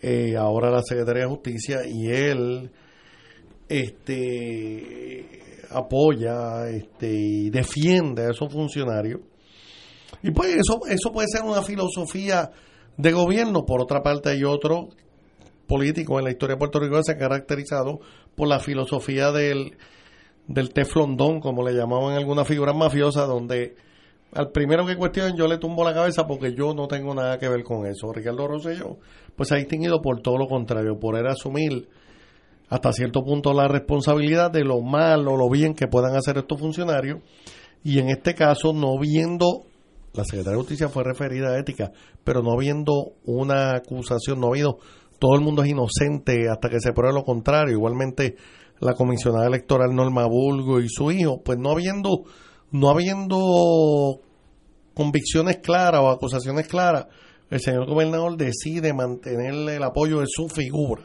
eh, ahora la secretaria de Justicia, y él este, apoya este, y defiende a esos funcionarios. Y pues eso, eso puede ser una filosofía de gobierno. Por otra parte, hay otro político en la historia de Puerto Rico que se ha caracterizado por la filosofía del, del teflondón, como le llamaban algunas figuras mafiosas, donde al primero que cuestionen yo le tumbo la cabeza porque yo no tengo nada que ver con eso. Ricardo Rosselló, pues ha distinguido por todo lo contrario, por él asumir hasta cierto punto la responsabilidad de lo mal o lo bien que puedan hacer estos funcionarios y en este caso no viendo la Secretaría de Justicia fue referida a ética, pero no habiendo una acusación, no ha habido todo el mundo es inocente hasta que se pruebe lo contrario. Igualmente la comisionada electoral Norma Bulgo y su hijo, pues no habiendo no habiendo convicciones claras o acusaciones claras, el señor gobernador decide mantener el apoyo de su figura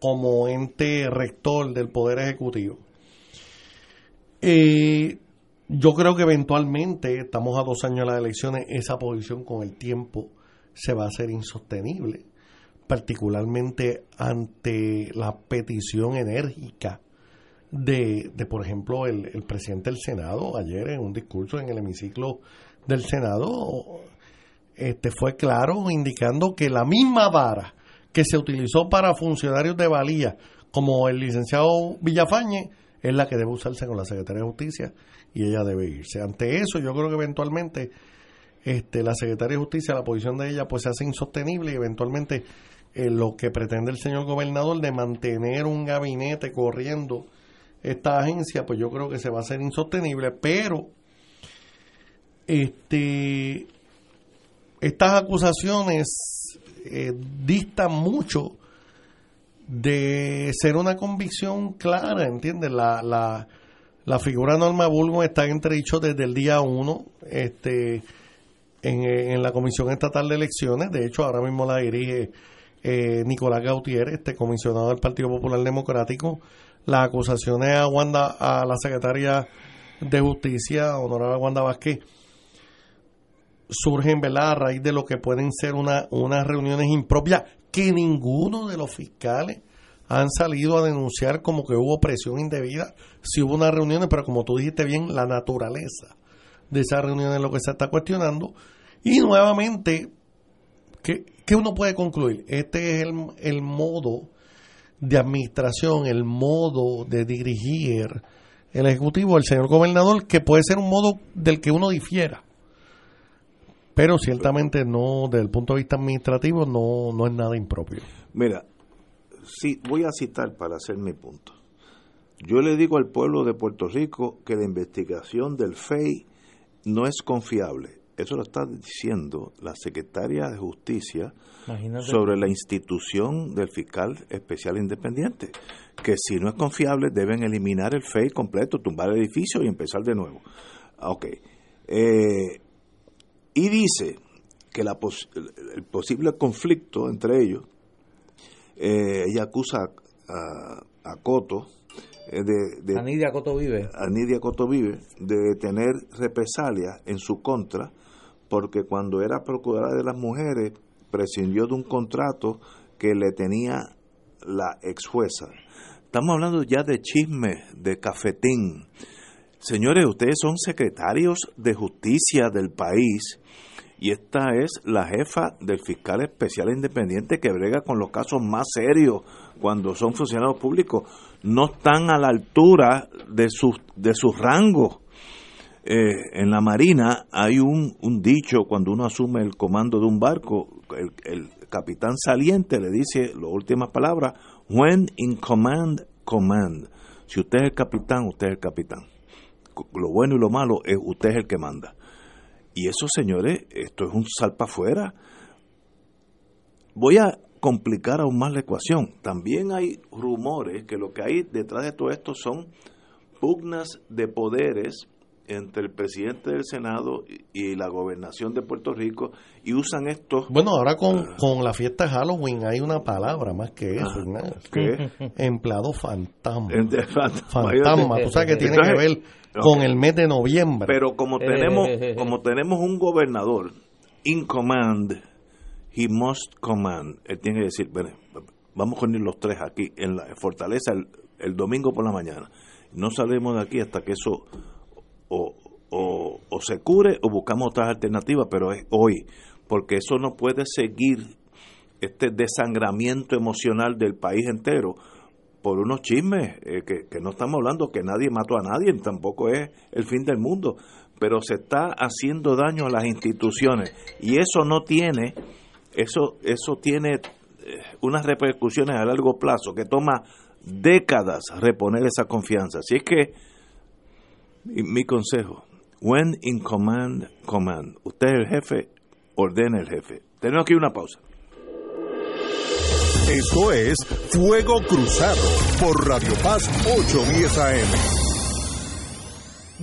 como ente rector del Poder Ejecutivo. Eh, yo creo que eventualmente, estamos a dos años de las elecciones, esa posición con el tiempo se va a hacer insostenible, particularmente ante la petición enérgica de, de por ejemplo, el, el presidente del Senado ayer en un discurso en el hemiciclo del Senado este fue claro indicando que la misma vara que se utilizó para funcionarios de valía como el licenciado Villafañe es la que debe usarse con la Secretaría de Justicia y ella debe irse. Ante eso, yo creo que eventualmente este, la Secretaría de Justicia, la posición de ella, pues se hace insostenible y eventualmente eh, lo que pretende el señor gobernador de mantener un gabinete corriendo esta agencia, pues yo creo que se va a hacer insostenible, pero este estas acusaciones eh, distan mucho de ser una convicción clara, ¿entiendes? La, la, la figura Norma Bulgo está entredicho desde el día uno este, en, en, la Comisión Estatal de Elecciones. De hecho, ahora mismo la dirige eh, Nicolás Gautier, este comisionado del Partido Popular Democrático. Las acusaciones a, Wanda, a la secretaria de Justicia, honorable Wanda Vázquez, surgen ¿verdad? a raíz de lo que pueden ser una, unas reuniones impropias que ninguno de los fiscales han salido a denunciar como que hubo presión indebida, si hubo unas reuniones, pero como tú dijiste bien, la naturaleza de esas reuniones es lo que se está cuestionando. Y nuevamente, ¿qué, qué uno puede concluir? Este es el, el modo de administración, el modo de dirigir el Ejecutivo, el señor gobernador, que puede ser un modo del que uno difiera pero ciertamente no, desde el punto de vista administrativo, no, no es nada impropio. Mira, sí, voy a citar para hacer mi punto. Yo le digo al pueblo de Puerto Rico que la investigación del FEI no es confiable. Eso lo está diciendo la secretaria de Justicia Imagínate. sobre la institución del fiscal especial independiente. Que si no es confiable, deben eliminar el FEI completo, tumbar el edificio y empezar de nuevo. Ok. Eh, y dice que la pos el posible conflicto entre ellos, eh, ella acusa a, a Coto, eh, de, de, Coto Vive. A Nidia Coto Vive, de tener represalias en su contra, porque cuando era procuradora de las mujeres, prescindió de un contrato que le tenía la ex jueza. Estamos hablando ya de chisme, de cafetín. Señores, ustedes son secretarios de justicia del país y esta es la jefa del fiscal especial independiente que brega con los casos más serios cuando son funcionarios públicos. No están a la altura de sus, de sus rangos. Eh, en la Marina hay un, dicho cuando uno asume el comando de un barco, el, el capitán saliente le dice las últimas palabras, when in command, command. Si usted es el capitán, usted es el capitán lo bueno y lo malo es usted es el que manda. Y eso, señores, esto es un salpa afuera. Voy a complicar aún más la ecuación. También hay rumores que lo que hay detrás de todo esto son pugnas de poderes entre el presidente del Senado y la gobernación de Puerto Rico y usan esto. Bueno, ahora con, uh, con la fiesta de Halloween hay una palabra más que eso, ¿no? (laughs) ¿Qué? Empleado fantasma. fantasma. Tú sabes que (laughs) tiene Entonces, que ver con el mes de noviembre. Pero como tenemos, (laughs) como tenemos un gobernador in command, he must command. Él tiene que decir, bueno, vamos a unir los tres aquí en la fortaleza el, el domingo por la mañana. No salimos de aquí hasta que eso o, se cure o buscamos otras alternativas, pero es hoy, porque eso no puede seguir este desangramiento emocional del país entero por unos chismes, eh, que, no estamos hablando que nadie mató a nadie, tampoco es el fin del mundo, pero se está haciendo daño a las instituciones y eso no tiene, eso, eso tiene eh, unas repercusiones a largo plazo que toma décadas reponer esa confianza. Así es que mi consejo, when in command, command. Usted es el jefe, ordena el jefe. Tenemos aquí una pausa. Esto es Fuego Cruzado por Radio Paz 810 AM.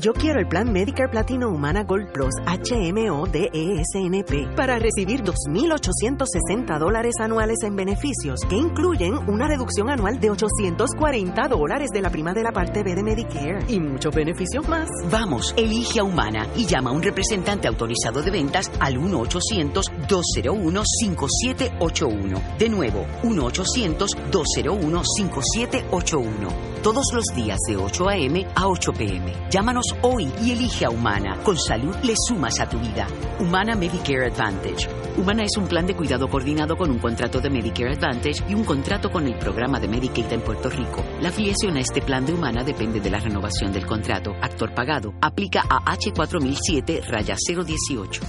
Yo quiero el plan Medicare Platino Humana Gold Plus HMO DESNP para recibir 2.860 dólares anuales en beneficios que incluyen una reducción anual de 840 dólares de la prima de la parte B de Medicare y muchos beneficios más. Vamos, elige a Humana y llama a un representante autorizado de ventas al 1-800-201-5781. De nuevo, 1-800-201-5781. Todos los días de 8 a.m. a 8 p.m. Llámanos hoy y elige a Humana. Con salud le sumas a tu vida. Humana Medicare Advantage. Humana es un plan de cuidado coordinado con un contrato de Medicare Advantage y un contrato con el programa de Medicaid en Puerto Rico. La afiliación a este plan de Humana depende de la renovación del contrato. Actor pagado. Aplica a H4007 raya 018.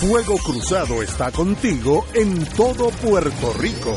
Fuego Cruzado está contigo en todo Puerto Rico.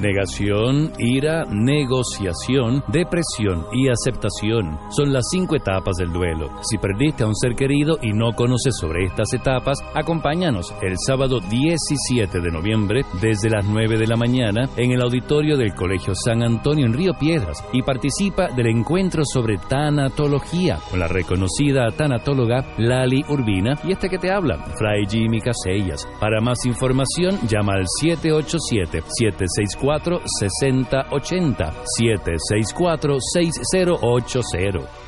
Negación, ira, negociación, depresión y aceptación son las cinco etapas del duelo. Si perdiste a un ser querido y no conoces sobre estas etapas, acompáñanos el sábado 17 de noviembre desde las 9 de la mañana en el auditorio del Colegio San Antonio en Río Piedras y participa del encuentro sobre tanatología con la reconocida tanatóloga Lali Urbina y este que te habla, Fray Jimmy Casellas. Para más información, llama al 787 764 6080 764 6080.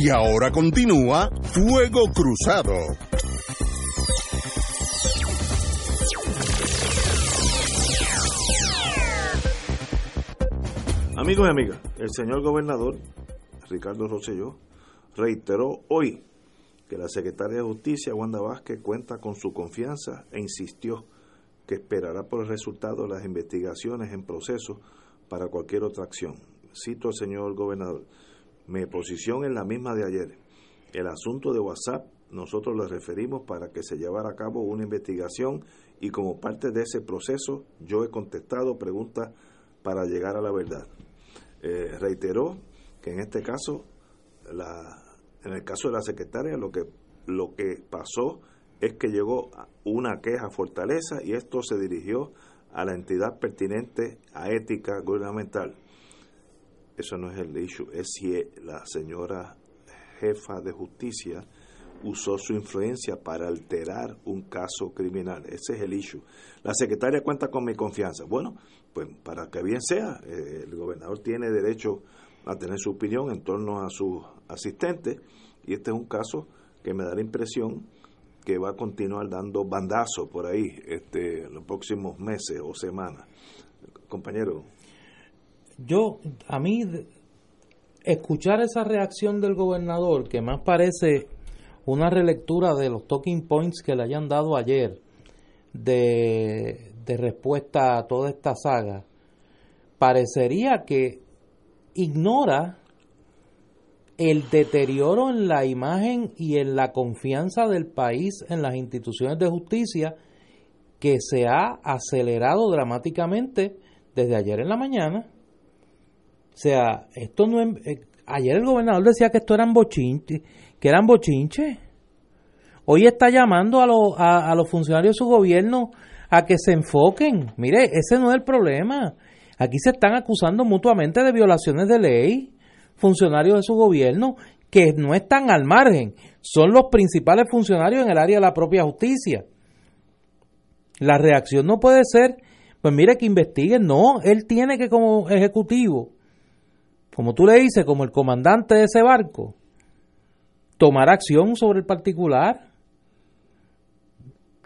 Y ahora continúa Fuego Cruzado. Amigos y amigas, el señor gobernador Ricardo Rosselló reiteró hoy que la secretaria de Justicia, Wanda Vázquez, cuenta con su confianza e insistió que esperará por el resultado de las investigaciones en proceso para cualquier otra acción. Cito al señor gobernador, mi posición es la misma de ayer. El asunto de WhatsApp nosotros le referimos para que se llevara a cabo una investigación y como parte de ese proceso yo he contestado preguntas para llegar a la verdad. Eh, reiteró que en este caso, la, en el caso de la secretaria, lo que, lo que pasó es que llegó una queja a Fortaleza y esto se dirigió a la entidad pertinente a ética gubernamental. Eso no es el issue, es si la señora jefa de justicia usó su influencia para alterar un caso criminal. Ese es el issue. La secretaria cuenta con mi confianza. Bueno, pues para que bien sea, eh, el gobernador tiene derecho a tener su opinión en torno a sus asistentes y este es un caso que me da la impresión que va a continuar dando bandazos por ahí este, los próximos meses o semanas. Compañero. Yo, a mí, escuchar esa reacción del gobernador, que más parece una relectura de los talking points que le hayan dado ayer de, de respuesta a toda esta saga, parecería que ignora el deterioro en la imagen y en la confianza del país en las instituciones de justicia que se ha acelerado dramáticamente desde ayer en la mañana. Sea, esto no es, eh, ayer el gobernador decía que esto eran bochinches, que eran bochinches. Hoy está llamando a, los a, a los funcionarios de su gobierno a que se enfoquen. Mire, ese no es el problema. Aquí se están acusando mutuamente de violaciones de ley funcionarios de su gobierno que no están al margen, son los principales funcionarios en el área de la propia justicia. La reacción no puede ser, pues mire que investiguen, no, él tiene que como ejecutivo, como tú le dices, como el comandante de ese barco, tomar acción sobre el particular.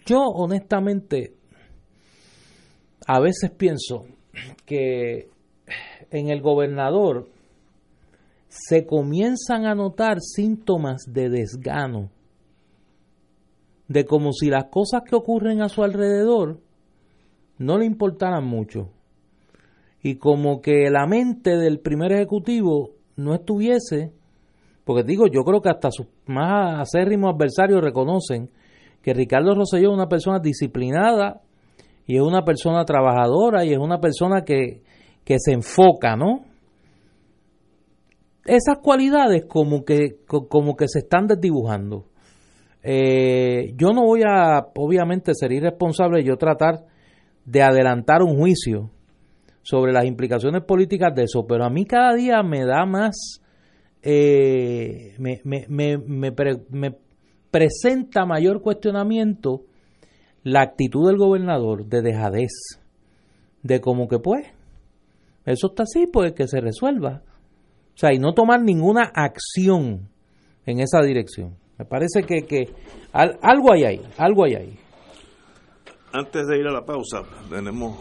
Yo honestamente a veces pienso que en el gobernador se comienzan a notar síntomas de desgano, de como si las cosas que ocurren a su alrededor no le importaran mucho. Y como que la mente del primer ejecutivo no estuviese, porque digo, yo creo que hasta sus más acérrimos adversarios reconocen que Ricardo Rosselló es una persona disciplinada y es una persona trabajadora y es una persona que, que se enfoca, ¿no? Esas cualidades como que, como que se están desdibujando. Eh, yo no voy a, obviamente, ser irresponsable yo tratar de adelantar un juicio sobre las implicaciones políticas de eso, pero a mí cada día me da más, eh, me, me, me, me, presenta mayor cuestionamiento la actitud del gobernador de dejadez, de como que pues, eso está así, pues que se resuelva. O sea, y no tomar ninguna acción en esa dirección. Me parece que, que algo hay ahí, algo hay ahí. Antes de ir a la pausa, tenemos,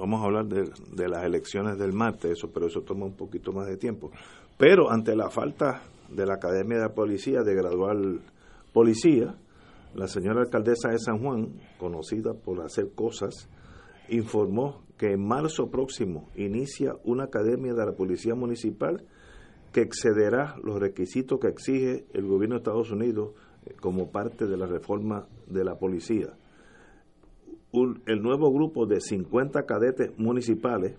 vamos a hablar de, las elecciones del martes, eso, pero eso toma un poquito más de tiempo. Pero ante la falta de la Academia de Policía de graduar policía, la señora alcaldesa de San Juan, conocida por hacer cosas, informó que en marzo próximo inicia una academia de la Policía Municipal que excederá los requisitos que exige el gobierno de Estados Unidos eh, como parte de la reforma de la policía. El nuevo grupo de 50 cadetes municipales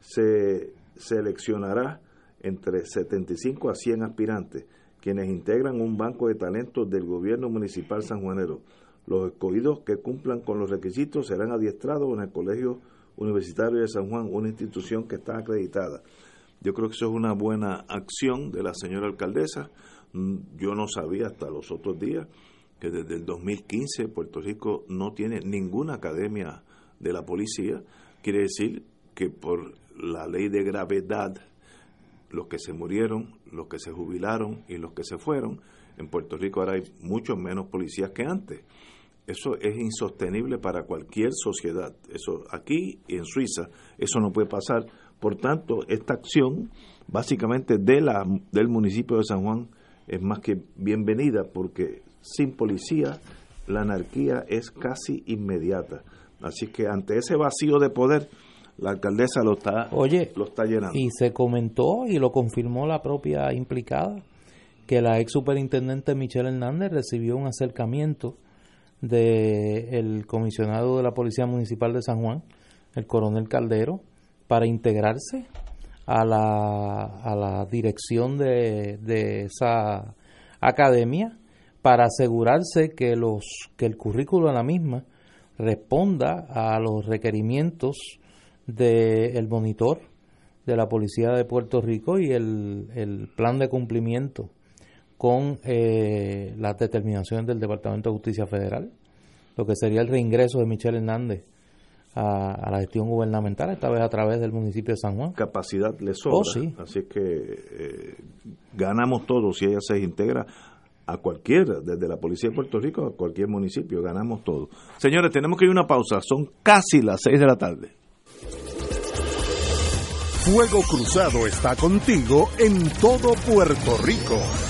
se seleccionará entre 75 a 100 aspirantes, quienes integran un banco de talentos del gobierno municipal sanjuanero. Los escogidos que cumplan con los requisitos serán adiestrados en el Colegio Universitario de San Juan, una institución que está acreditada. Yo creo que eso es una buena acción de la señora alcaldesa. Mm, yo no sabía hasta los otros días que desde el 2015 Puerto Rico no tiene ninguna academia de la policía. Quiere decir que por la ley de gravedad, los que se murieron, los que se jubilaron y los que se fueron, en Puerto Rico ahora hay muchos menos policías que antes. Eso es insostenible para cualquier sociedad. Eso aquí y en Suiza, eso no puede pasar por tanto, esta acción básicamente de la, del municipio de San Juan es más que bienvenida porque sin policía la anarquía es casi inmediata. Así que ante ese vacío de poder, la alcaldesa lo está, Oye, lo está llenando. Y se comentó y lo confirmó la propia implicada que la ex superintendente Michelle Hernández recibió un acercamiento del comisionado de la Policía Municipal de San Juan, el coronel Caldero, para integrarse a la, a la dirección de, de esa academia para asegurarse que los que el currículo de la misma responda a los requerimientos del monitor de la Policía de Puerto Rico y el, el plan de cumplimiento con eh, las determinaciones del Departamento de Justicia Federal, lo que sería el reingreso de Michelle Hernández a, la gestión gubernamental, esta vez a través del municipio de San Juan. Capacidad le sobra. Oh, Así que eh, ganamos todos si ella se integra a cualquiera, desde la Policía de Puerto Rico a cualquier municipio, ganamos todos. Señores, tenemos que ir a una pausa, son casi las seis de la tarde. Fuego Cruzado está contigo en todo Puerto Rico.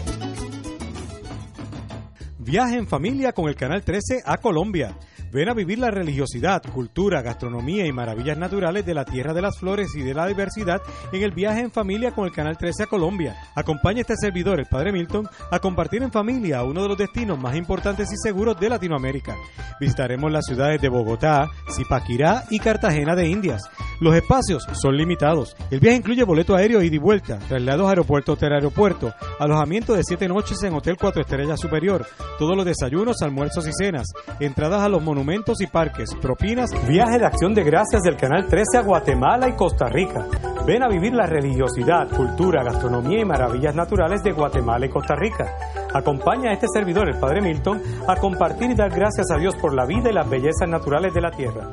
Viaje en familia con el Canal 13 a Colombia. Ven a vivir la religiosidad, cultura, gastronomía y maravillas naturales de la tierra de las flores y de la diversidad en el viaje en familia con el Canal 13 a Colombia. Acompaña este servidor, el Padre Milton, a compartir en familia uno de los destinos más importantes y seguros de Latinoamérica. Visitaremos las ciudades de Bogotá, Zipaquirá y Cartagena de Indias. Los espacios son limitados. El viaje incluye boleto aéreo ida y vuelta, traslados aeropuerto hotel aeropuerto, alojamiento de 7 noches en Hotel 4 Estrellas Superior, todos los desayunos, almuerzos y cenas, entradas a los monumentos y parques, propinas, viaje de acción de gracias del Canal 13 a Guatemala y Costa Rica. Ven a vivir la religiosidad, cultura, gastronomía y maravillas naturales de Guatemala y Costa Rica. Acompaña a este servidor, el Padre Milton, a compartir y dar gracias a Dios por la vida y las bellezas naturales de la tierra.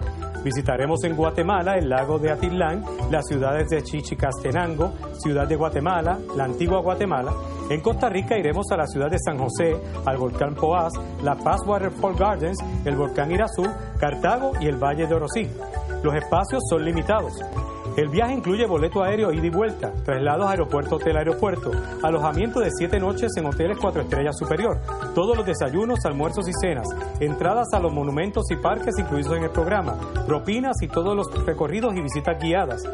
Visitaremos en Guatemala el lago de Atitlán, las ciudades de Chichicastenango, Ciudad de Guatemala, la antigua Guatemala. En Costa Rica iremos a la ciudad de San José, al volcán Poás, la Paz Waterfall Gardens, el volcán Irazú, Cartago y el Valle de Orosí. Los espacios son limitados. El viaje incluye boleto aéreo ida y vuelta, traslados aeropuerto hotel aeropuerto, alojamiento de 7 noches en hoteles 4 estrellas superior, todos los desayunos, almuerzos y cenas, entradas a los monumentos y parques incluidos en el programa, propinas y todos los recorridos y visitas guiadas.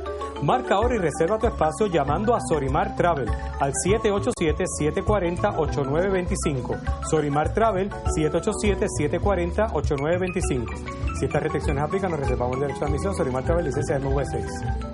Marca ahora y reserva tu espacio llamando a Sorimar Travel al 787-740-8925. Sorimar Travel 787-740-8925. Si estas restricciones aplican, nos reservamos el derecho de admisión. Sorimar Travel, licencia MV6.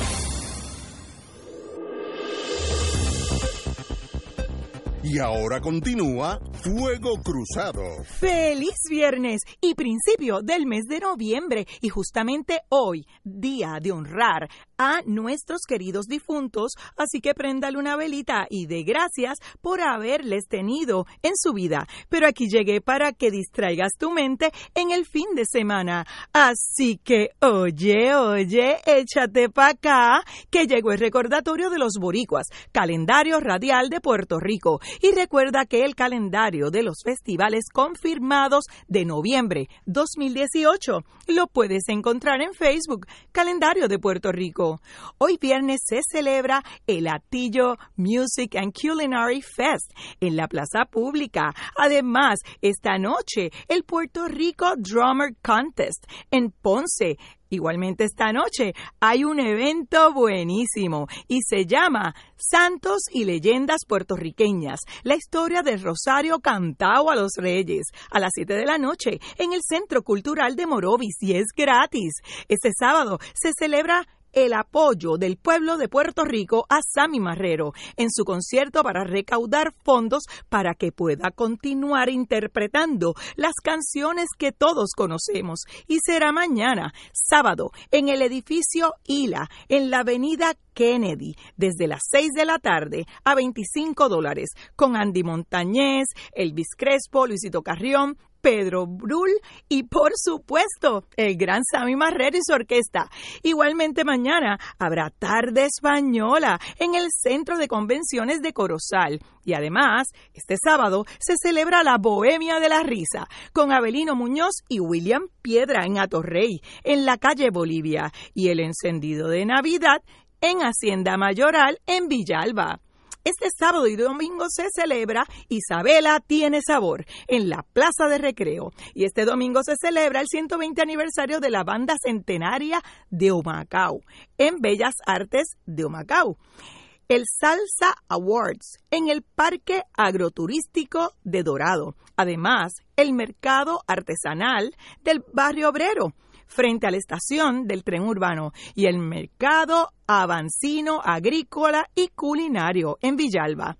Y ahora continúa Fuego Cruzado. Feliz viernes y principio del mes de noviembre y justamente hoy, día de honrar a nuestros queridos difuntos, así que préndale una velita y de gracias por haberles tenido en su vida. Pero aquí llegué para que distraigas tu mente en el fin de semana. Así que, oye, oye, échate pa' acá, que llegó el recordatorio de los boricuas, calendario radial de Puerto Rico. Y recuerda que el calendario de los festivales confirmados de noviembre 2018 lo puedes encontrar en Facebook, Calendario de Puerto Rico. Hoy viernes se celebra el Atillo Music and Culinary Fest en la plaza pública. Además, esta noche el Puerto Rico Drummer Contest en Ponce. Igualmente esta noche hay un evento buenísimo y se llama Santos y Leyendas Puertorriqueñas, la historia del Rosario cantado a los Reyes, a las 7 de la noche en el Centro Cultural de Morovis y es gratis. Este sábado se celebra el apoyo del pueblo de Puerto Rico a Sammy Marrero en su concierto para recaudar fondos para que pueda continuar interpretando las canciones que todos conocemos. Y será mañana, sábado, en el edificio ILA, en la avenida Kennedy, desde las 6 de la tarde a 25 dólares, con Andy Montañez, Elvis Crespo, Luisito Carrión, Pedro Brul y por supuesto el gran Sammy Marrero y su orquesta. Igualmente mañana habrá tarde española en el Centro de Convenciones de Corozal. Y además, este sábado se celebra la Bohemia de la Risa con Abelino Muñoz y William Piedra en Atorrey, en la calle Bolivia, y el encendido de Navidad en Hacienda Mayoral en Villalba. Este sábado y domingo se celebra Isabela tiene sabor en la Plaza de Recreo y este domingo se celebra el 120 aniversario de la banda centenaria de Humacao en Bellas Artes de Humacao. El Salsa Awards en el Parque Agroturístico de Dorado. Además, el mercado artesanal del barrio obrero frente a la estación del tren urbano y el mercado avancino agrícola y culinario en Villalba.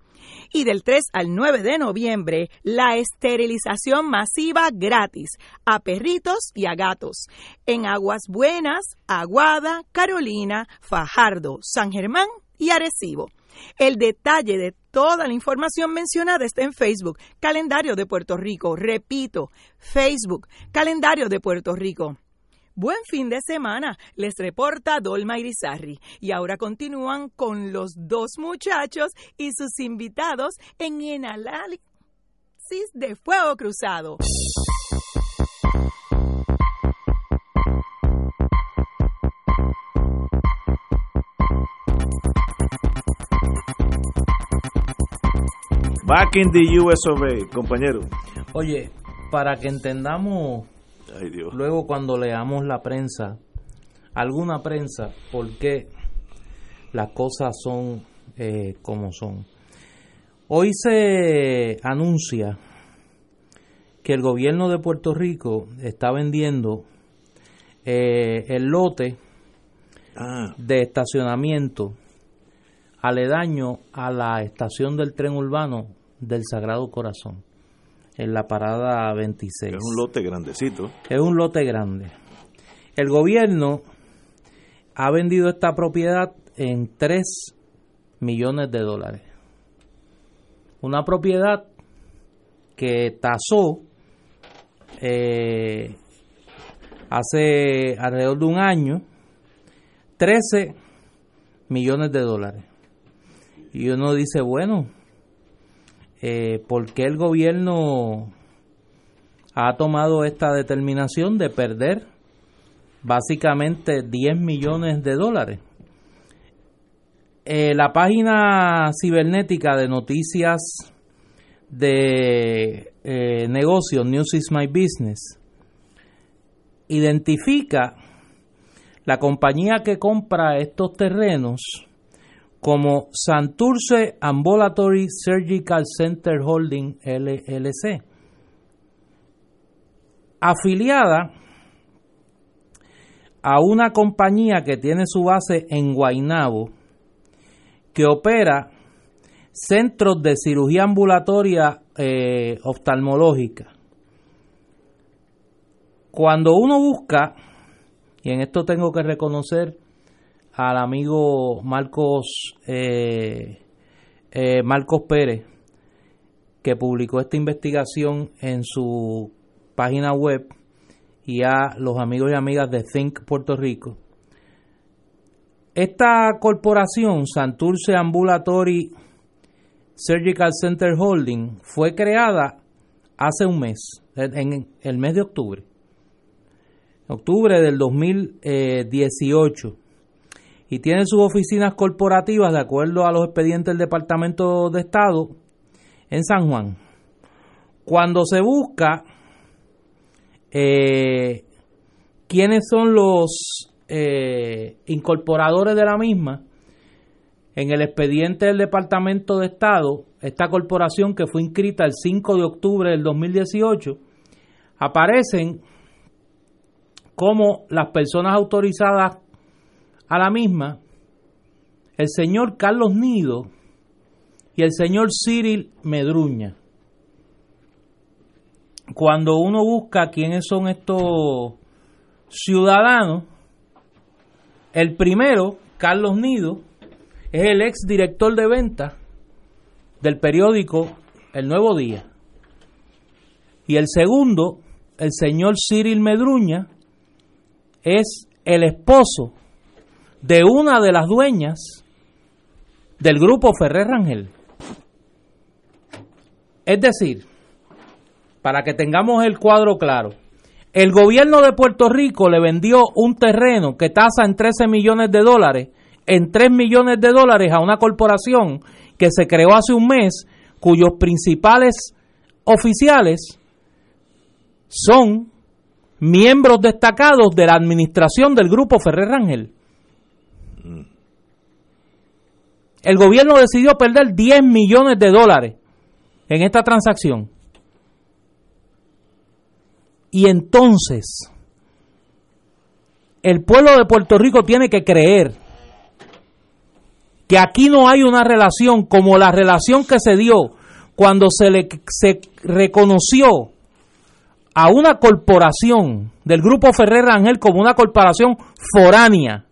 Y del 3 al 9 de noviembre, la esterilización masiva gratis a perritos y a gatos en Aguas Buenas, Aguada, Carolina, Fajardo, San Germán y Arecibo. El detalle de toda la información mencionada está en Facebook, Calendario de Puerto Rico. Repito, Facebook, Calendario de Puerto Rico. Buen fin de semana, les reporta Dolma Irizarri. Y ahora continúan con los dos muchachos y sus invitados en el análisis de fuego cruzado. Back in the US of A, compañero. Oye, para que entendamos Ay, Dios. luego cuando leamos la prensa, alguna prensa, por qué las cosas son eh, como son. Hoy se anuncia que el gobierno de Puerto Rico está vendiendo eh, el lote Ah, de estacionamiento aledaño a la estación del tren urbano del Sagrado Corazón, en la parada 26. es un lote grandecito. Es un lote grande. El gobierno ha vendido esta propiedad en 3 millones de dólares. Una propiedad que tasó eh, hace alrededor de un año 13 millones de dólares. Y uno dice, bueno, eh, ¿por qué el gobierno ha tomado esta determinación de perder básicamente 10 millones de dólares? Eh, la página cibernética de noticias de eh, negocios, News is My Business, identifica la compañía que compra estos terrenos como Santurce Ambulatory Surgical Center Holding LLC, afiliada a una compañía que tiene su base en Guaynabo, que opera centros de cirugía ambulatoria eh, oftalmológica. Cuando uno busca, y en esto tengo que reconocer al amigo Marcos eh, eh, Marcos Pérez, que publicó esta investigación en su página web, y a los amigos y amigas de Think Puerto Rico. Esta corporación, Santurce Ambulatory Surgical Center Holding, fue creada hace un mes, en el mes de octubre. Octubre del 2018 y tiene sus oficinas corporativas de acuerdo a los expedientes del Departamento de Estado en San Juan. Cuando se busca eh, quiénes son los eh, incorporadores de la misma, en el expediente del Departamento de Estado, esta corporación que fue inscrita el 5 de octubre del 2018, aparecen como las personas autorizadas a la misma, el señor Carlos Nido y el señor Cyril Medruña. Cuando uno busca quiénes son estos ciudadanos, el primero, Carlos Nido, es el ex director de venta del periódico El Nuevo Día. Y el segundo, el señor Cyril Medruña, es el esposo de una de las dueñas del grupo Ferrer Rangel. Es decir, para que tengamos el cuadro claro, el gobierno de Puerto Rico le vendió un terreno que tasa en 13 millones de dólares, en 3 millones de dólares a una corporación que se creó hace un mes, cuyos principales oficiales son miembros destacados de la administración del grupo Ferrer Rangel. El gobierno decidió perder 10 millones de dólares en esta transacción. Y entonces, el pueblo de Puerto Rico tiene que creer que aquí no hay una relación como la relación que se dio cuando se le se reconoció a una corporación del grupo Ferrer Rangel como una corporación foránea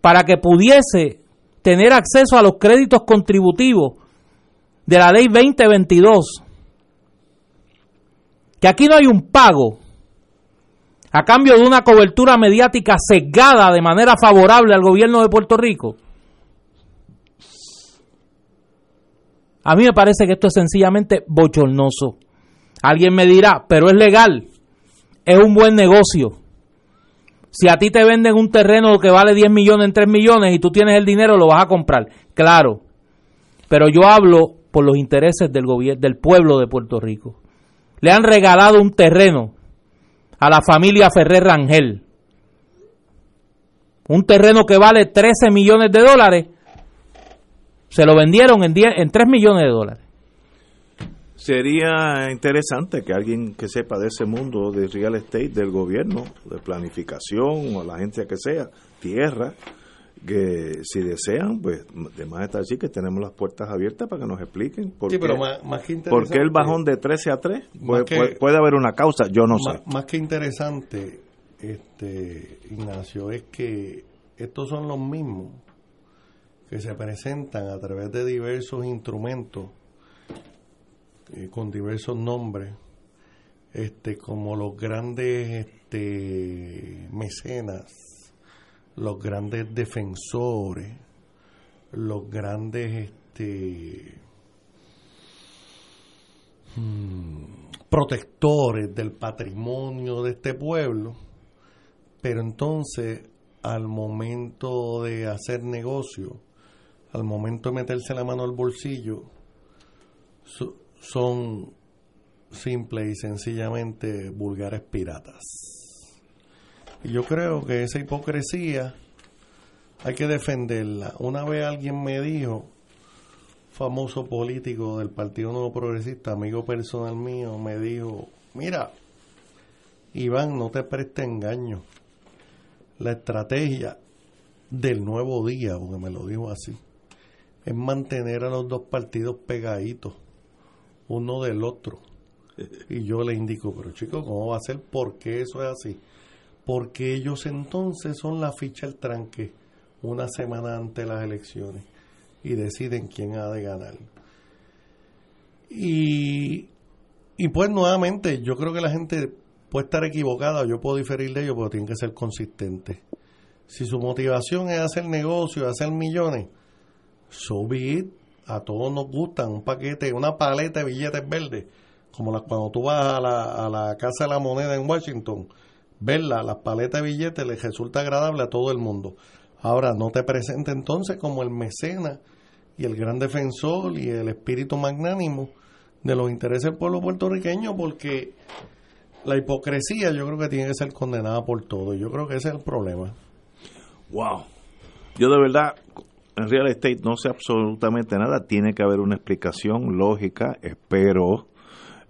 para que pudiese tener acceso a los créditos contributivos de la ley 2022. Que aquí no hay un pago a cambio de una cobertura mediática sesgada de manera favorable al gobierno de Puerto Rico. A mí me parece que esto es sencillamente bochornoso. Alguien me dirá, pero es legal, es un buen negocio. Si a ti te venden un terreno que vale 10 millones en 3 millones y tú tienes el dinero, lo vas a comprar. Claro. Pero yo hablo por los intereses del gobierno, del pueblo de Puerto Rico. Le han regalado un terreno a la familia Ferrer Rangel. Un terreno que vale 13 millones de dólares. Se lo vendieron en, 10, en 3 millones de dólares. Sería interesante que alguien que sepa de ese mundo de real estate, del gobierno, de planificación o la agencia que sea, tierra, que si desean, pues de más está así que tenemos las puertas abiertas para que nos expliquen por, Sí, qué, pero más- más que por qué el bajón de 13 a 3. Más Puede, que- puede- puede haber una causa, yo no sé. Má- Más que interesante, este Ignacio, es que estos son los mismos que se presentan a través de diversos instrumentos eh, con diversos nombres, este como los grandes este, mecenas, los grandes defensores, los grandes este mm, protectores del patrimonio de este pueblo, pero entonces al momento de hacer negocio, al momento de meterse la mano al bolsillo, so- son simple y sencillamente vulgares piratas. Y yo creo que esa hipocresía hay que defenderla. Una vez alguien me dijo, famoso político del Partido Nuevo Progresista, amigo personal mío, me dijo, mira, Iván, no te preste engaño. La estrategia del nuevo día, porque me lo dijo así, es mantener a los dos partidos pegaditos, uno del otro. (laughs) Y yo le indico, pero chicos, ¿cómo va a ser? ¿Por qué eso es así? Porque ellos entonces son la ficha al tranque una semana antes de las elecciones y deciden quién ha de ganar. Y, y pues nuevamente, yo creo que la gente puede estar equivocada, yo puedo diferir de ellos, pero tienen que ser consistentes. Si su motivación es hacer negocio, hacer millones, so be it. A todos nos gustan un paquete, una paleta de billetes verdes, como cuando tú vas a la, a la Casa de la Moneda en Washington, verla, las paletas de billetes les resulta agradable a todo el mundo. Ahora, no te presente entonces como el mecena y el gran defensor y el espíritu magnánimo de los intereses del pueblo puertorriqueño, porque la hipocresía yo creo que tiene que ser condenada por todo, yo creo que ese es el problema. Wow. Yo de verdad, en real estate no sé absolutamente nada. Tiene que haber una explicación lógica, espero.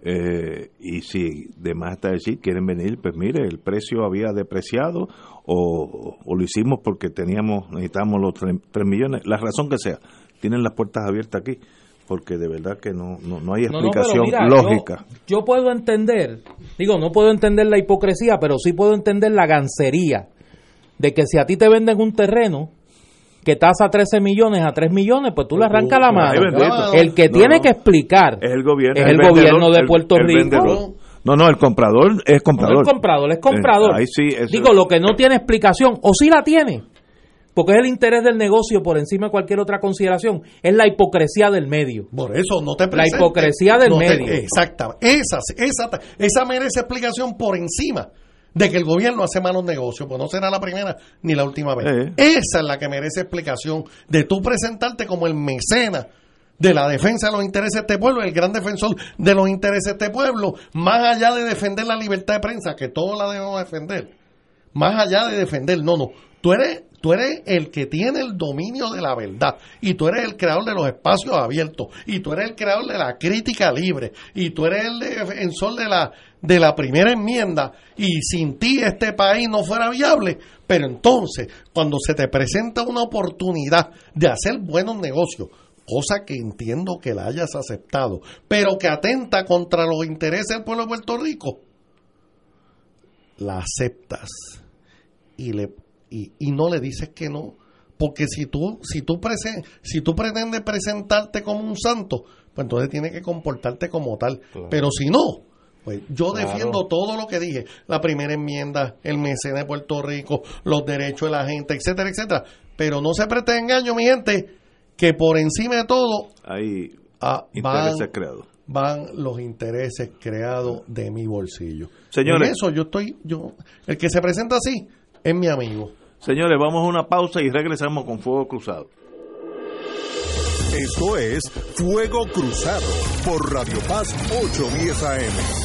Eh, y si de más está decir, quieren venir, pues mire, el precio había depreciado o, o lo hicimos porque teníamos, necesitábamos los 3, millones, la razón que sea, tienen las puertas abiertas aquí, porque de verdad que no, no, no hay No, no, pero explicación mira, lógica. Yo, yo puedo entender, digo, no puedo entender la hipocresía, pero sí puedo entender la gancería de que si a ti te venden un terreno que tasa 13 millones a 3 millones, pues tú le arrancas la mano. El que No, tiene no. que explicar Es el gobierno, es el el vendedor, gobierno de el- Puerto el Rico. vendedor. No, no, el comprador es comprador. No es comprador, es comprador. Eh, ahí sí, eso- Digo, lo que no tiene explicación, o sí la tiene, porque es el interés del negocio por encima de cualquier otra consideración, es la hipocresía del medio. Por eso no te La presentes. hipocresía del No te- medio. exacta. Esa, esa, esa merece explicación por encima de que el gobierno hace malos negocios, pues no será la primera ni la última vez. Eh. Esa es la que merece explicación de tú presentarte como el mecena de la defensa de los intereses de este pueblo, el gran defensor de los intereses de este pueblo, más allá de defender la libertad de prensa, que todos la debemos defender, más allá de defender, no, no, tú eres, tú eres el que tiene el dominio de la verdad, y tú eres el creador de los espacios abiertos, y tú eres el creador de la crítica libre, y tú eres el defensor de la, de la primera enmienda, y sin ti este país no fuera viable, pero entonces, cuando se te presenta una oportunidad de hacer buenos negocios, cosa que entiendo que la hayas aceptado, pero que atenta contra los intereses del pueblo de Puerto Rico, la aceptas y le y, y no le dices que no. Porque si tú si tú prese- si tú pretendes presentarte como un santo pues entonces tienes que comportarte como tal. Pero si no pues yo Claro. defiendo todo lo que dije la primera enmienda el mecenas de Puerto Rico los derechos de la gente etcétera etcétera pero no se preste engaño mi gente que por encima de todo Hay ah, intereses van, creados. van los intereses creados de mi bolsillo. Señores. En eso yo estoy, yo, el que se presenta así es mi amigo. Señores, vamos a una pausa y regresamos con Fuego Cruzado. Esto es Fuego Cruzado por Radio Paz 810 AM.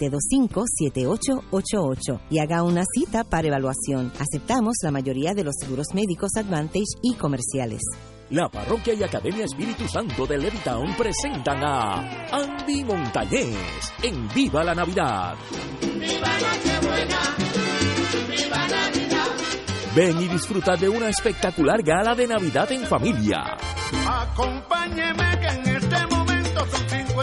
725-7888 y haga una cita para evaluación. Aceptamos la mayoría de los seguros médicos Advantage y comerciales. La Parroquia y Academia Espíritu Santo de Levittown presentan a Andy Montañez en Viva la Navidad. Ven y disfruta de una espectacular gala de Navidad en familia. Acompáñeme que en este momento son 55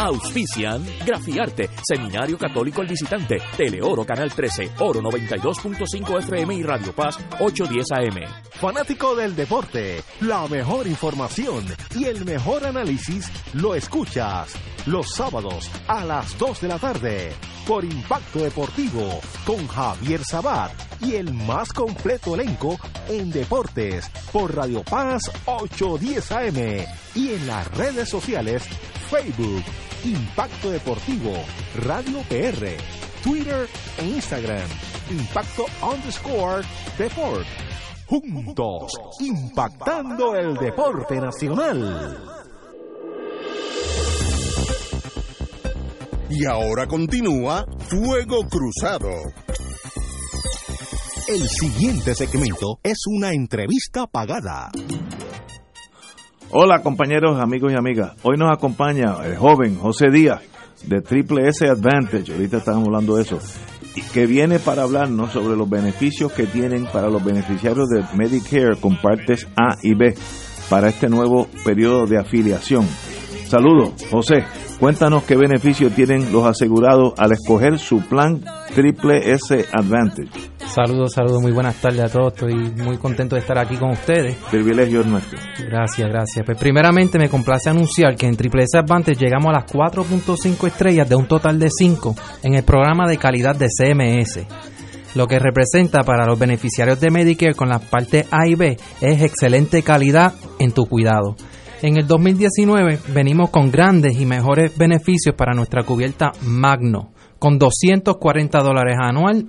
Auspician Grafiarte, Seminario Católico El Visitante, Teleoro Canal 13, Oro 92.5 FM y Radio Paz 810 AM. Fanático del deporte, la mejor información y el mejor análisis lo escuchas los sábados a las 2 de la tarde por Impacto Deportivo con Javier Sabat y el más completo elenco en deportes por Radio Paz 810 AM y en las redes sociales Facebook Impacto Deportivo Radio PR Twitter e Instagram Impacto underscore Deport juntos, impactando el deporte nacional. Y ahora continúa Fuego Cruzado. El siguiente segmento es una entrevista pagada. Hola compañeros, amigos y amigas. Hoy nos acompaña el joven José Díaz de Triple S Advantage. Ahorita estamos hablando de eso. y Que viene para hablarnos sobre los beneficios que tienen para los beneficiarios de Medicare con partes A y B para este nuevo periodo de afiliación. Saludos, José. Cuéntanos qué beneficios tienen los asegurados al escoger su plan Triple S Advantage. Saludos, saludos, muy buenas tardes a todos. Estoy muy contento de estar aquí con ustedes. Privilegio es nuestro. Gracias, gracias. Pues primeramente me complace anunciar que en Triple S Advantage llegamos a las 4.5 estrellas de un total de 5 en el programa de calidad de CMS. Lo que representa para los beneficiarios de Medicare con las partes A y B es excelente calidad en tu cuidado. En el 2019 venimos con grandes y mejores beneficios para nuestra cubierta Magno, con 240 dólares anual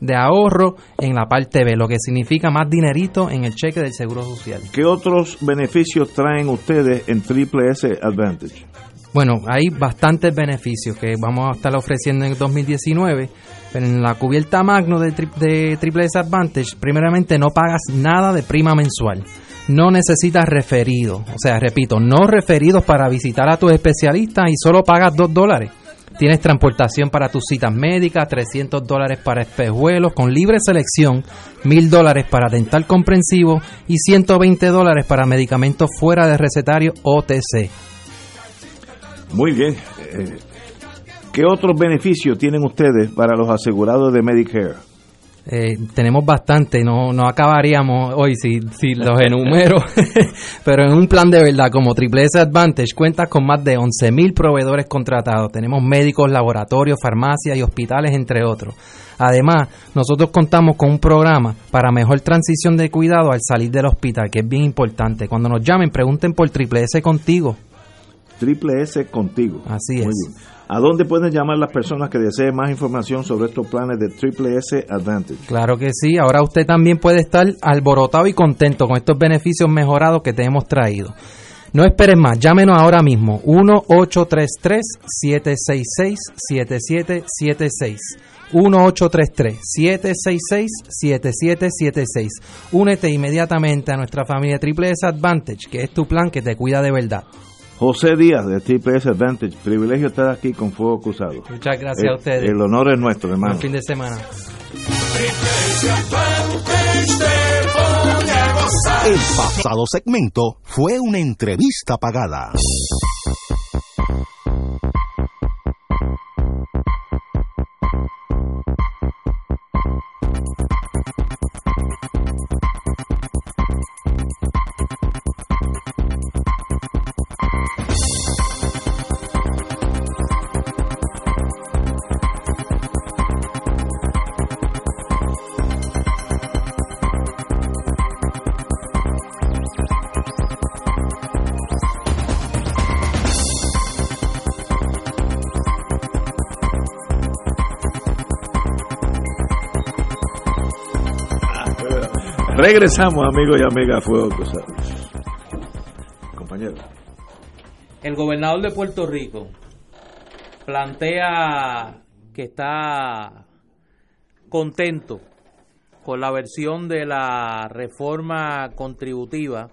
de ahorro en la parte B, lo que significa más dinerito en el cheque del Seguro Social. ¿Qué otros beneficios traen ustedes en Triple S Advantage? Bueno, hay bastantes beneficios que vamos a estar ofreciendo en el 2019. Pero en la cubierta Magno de, tri- de Triple S Advantage, primeramente no pagas nada de prima mensual. No necesitas referido. O sea, repito, no referidos para visitar a tus especialistas y solo pagas 2 dólares. Tienes transportación para tus citas médicas, 300 dólares para espejuelos con libre selección, 1000 dólares para dental comprensivo y 120 dólares para medicamentos fuera de recetario OTC. Muy bien. Eh, ¿Qué otros beneficios tienen ustedes para los asegurados de Medicare? Eh, tenemos bastante, no, no acabaríamos hoy si, si los enumero, (laughs) pero en un plan de verdad como Triple S Advantage cuentas con más de 11.000 proveedores contratados. Tenemos médicos, laboratorios, farmacias y hospitales, entre otros. Además, nosotros contamos con un programa para mejor transición de cuidado al salir del hospital, que es bien importante. Cuando nos llamen, pregunten por Triple S contigo. Triple S contigo. Así Muy es. bien. ¿A dónde pueden llamar las personas que deseen más información sobre estos planes de Triple S Advantage? Claro que sí, ahora usted también puede estar alborotado y contento con estos beneficios mejorados que te hemos traído. No esperes más, llámenos ahora mismo 1-833-766-7776. 1-833-766-7776. Únete inmediatamente a nuestra familia Triple S Advantage, que es tu plan que te cuida de verdad. José Díaz de Triple S Advantage. Privilegio estar aquí con Fuego Cruzado. Muchas gracias El- a ustedes. El honor es nuestro, hermano. Buen fin de semana. El pasado segmento fue una entrevista pagada. Regresamos, amigos y amigas, Fuego Cruzado. Compañero. El gobernador de Puerto Rico plantea que está contento con la versión de la reforma contributiva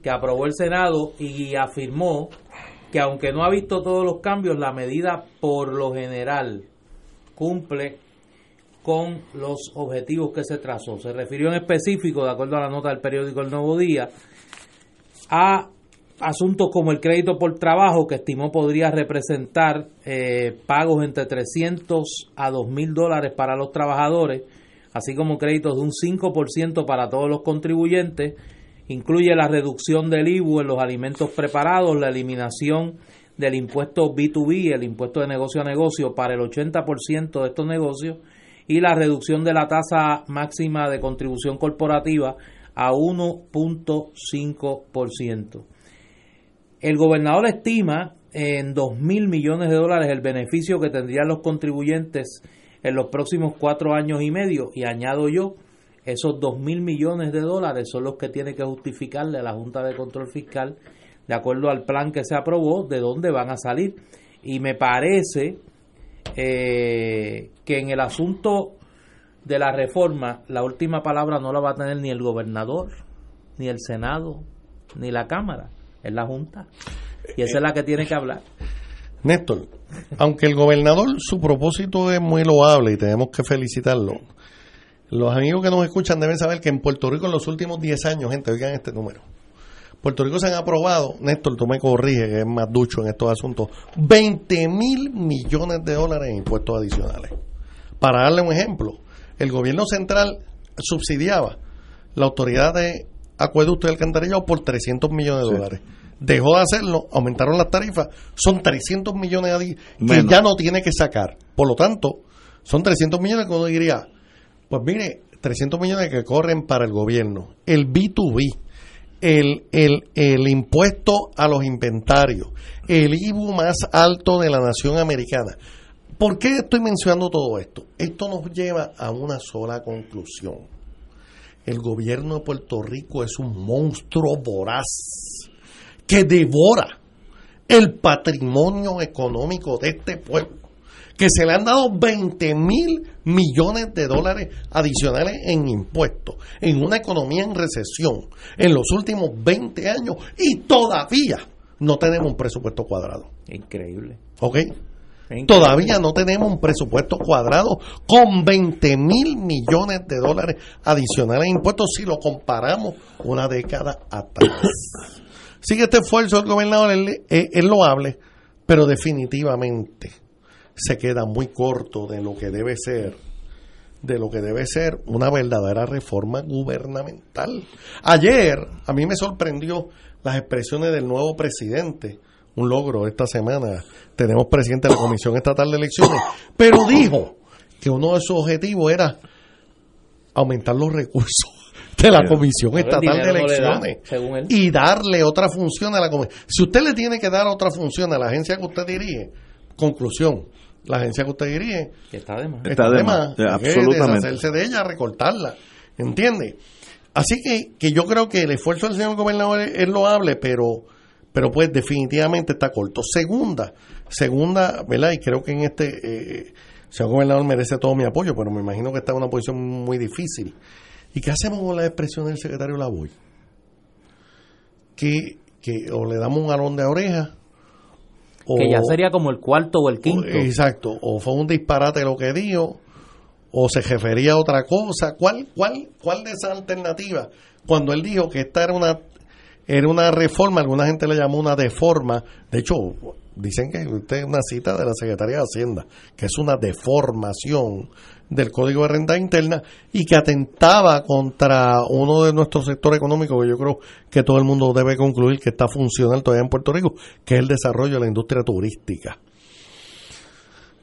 que aprobó el Senado y afirmó que aunque no ha visto todos los cambios, la medida por lo general cumple con los objetivos que se trazó. Se refirió en específico, de acuerdo a la nota del periódico El Nuevo Día, a asuntos como el crédito por trabajo, que estimó podría representar eh, pagos entre 300 a 2 mil dólares para los trabajadores, así como créditos de un 5% para todos los contribuyentes. Incluye la reducción del IBU en los alimentos preparados, la eliminación del impuesto B2B, el impuesto de negocio a negocio, para el 80% de estos negocios y la reducción de la tasa máxima de contribución corporativa a 1.5%. El gobernador estima en 2 mil millones de dólares el beneficio que tendrían los contribuyentes en los próximos cuatro años y medio. Y añado yo, esos 2 mil millones de dólares son los que tiene que justificarle a la Junta de Control Fiscal, de acuerdo al plan que se aprobó, de dónde van a salir. Y me parece eh, que en el asunto de la reforma, la última palabra no la va a tener ni el gobernador, ni el Senado, ni la Cámara, es la Junta. Y esa es la que tiene que hablar. Néstor, aunque el gobernador, su propósito es muy loable y tenemos que felicitarlo, los amigos que nos escuchan deben saber que en Puerto Rico en los últimos 10 años, gente, oigan este número. Puerto Rico se han aprobado, Néstor, tú me corriges, que es más ducho en estos asuntos, 20 mil millones de dólares en impuestos adicionales. Para darle un ejemplo, el gobierno central subsidiaba la autoridad de acueducto y alcantarillado por 300 millones de dólares. Dejó de hacerlo, aumentaron las tarifas, son 300 millones adi- que Menos. ya no tiene que sacar. Por lo tanto, son 300 millones que uno diría, pues mire, 300 millones que corren para el gobierno. El B2B, el, el, el impuesto a los inventarios, el IBU más alto de la nación americana. ¿Por qué estoy mencionando todo esto? Esto nos lleva a una sola conclusión. El gobierno de Puerto Rico es un monstruo voraz que devora el patrimonio económico de este pueblo que se le han dado 20 mil millones de dólares adicionales en impuestos, en una economía en recesión en los últimos 20 años y todavía no tenemos un presupuesto cuadrado. Increíble. ¿Ok? Todavía no tenemos un presupuesto cuadrado con 20 mil millones de dólares adicionales en impuestos si lo comparamos una década atrás. (coughs) Así que este esfuerzo del gobernador es, es- es loable, pero definitivamente se queda muy corto de lo que debe ser de lo que debe ser una verdadera reforma gubernamental. Ayer a mí me sorprendió las expresiones del nuevo presidente, un logro esta semana. Tenemos presidente de la Comisión Estatal de Elecciones, pero dijo que uno de sus objetivos era aumentar los recursos de la Comisión Pero Estatal de no da, Elecciones y darle otra función a la comisión. Si usted le tiene que dar otra función a la agencia que usted dirige, conclusión, la agencia que usted dirige Que está de más. Está de más, Hay que absolutamente. deshacerse de ella, recortarla, ¿entiende? Así que, que yo creo que el esfuerzo del señor gobernador es, es loable, pero pero pues definitivamente está corto. Segunda, segunda, ¿verdad? Y creo que en este, eh, el señor gobernador merece todo mi apoyo, pero me imagino que está en una posición muy difícil. ¿Y qué hacemos con la expresión del secretario Lavoy? Que, que o le damos un alón de oreja, Que ya sería como el cuarto o el quinto. Exacto, o fue un disparate lo que dijo, o se refería a otra cosa. ¿Cuál, cuál, cuál de esas alternativas? Cuando él dijo que esta era una era una reforma, alguna gente le llamó una deforma. De hecho, dicen que usted es una cita de la Secretaría de Hacienda, que es una deformación del Código de Renta Interna y que atentaba contra uno de nuestros sectores económicos que yo creo que todo el mundo debe concluir que está funcional todavía en Puerto Rico, que es el desarrollo de la industria turística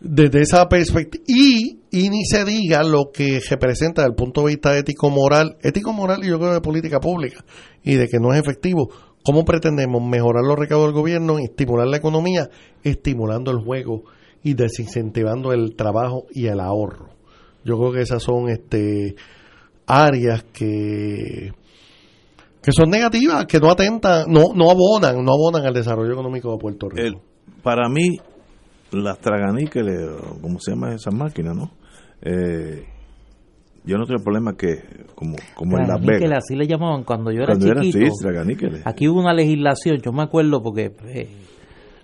desde esa perspectiva y, y ni se diga lo que representa desde el punto de vista ético-moral, ético-moral y yo creo de política pública y de que no es efectivo. ¿Cómo pretendemos mejorar los recaudos del gobierno y estimular la economía? Estimulando el juego y desincentivando el trabajo y el ahorro. Yo creo que esas son este áreas que que son negativas, que no atentan, no, no abonan, no abonan al desarrollo económico de Puerto Rico. El- para mí, las traganíqueles, o ¿cómo se llama esa máquina, no? Eh, yo no tengo problema que, como, como en Las Traganíqueles, Vegas. así le llamaban cuando yo era Cuando era, chiquito. sí, traganíqueles. Aquí hubo una legislación, yo me acuerdo porque eh,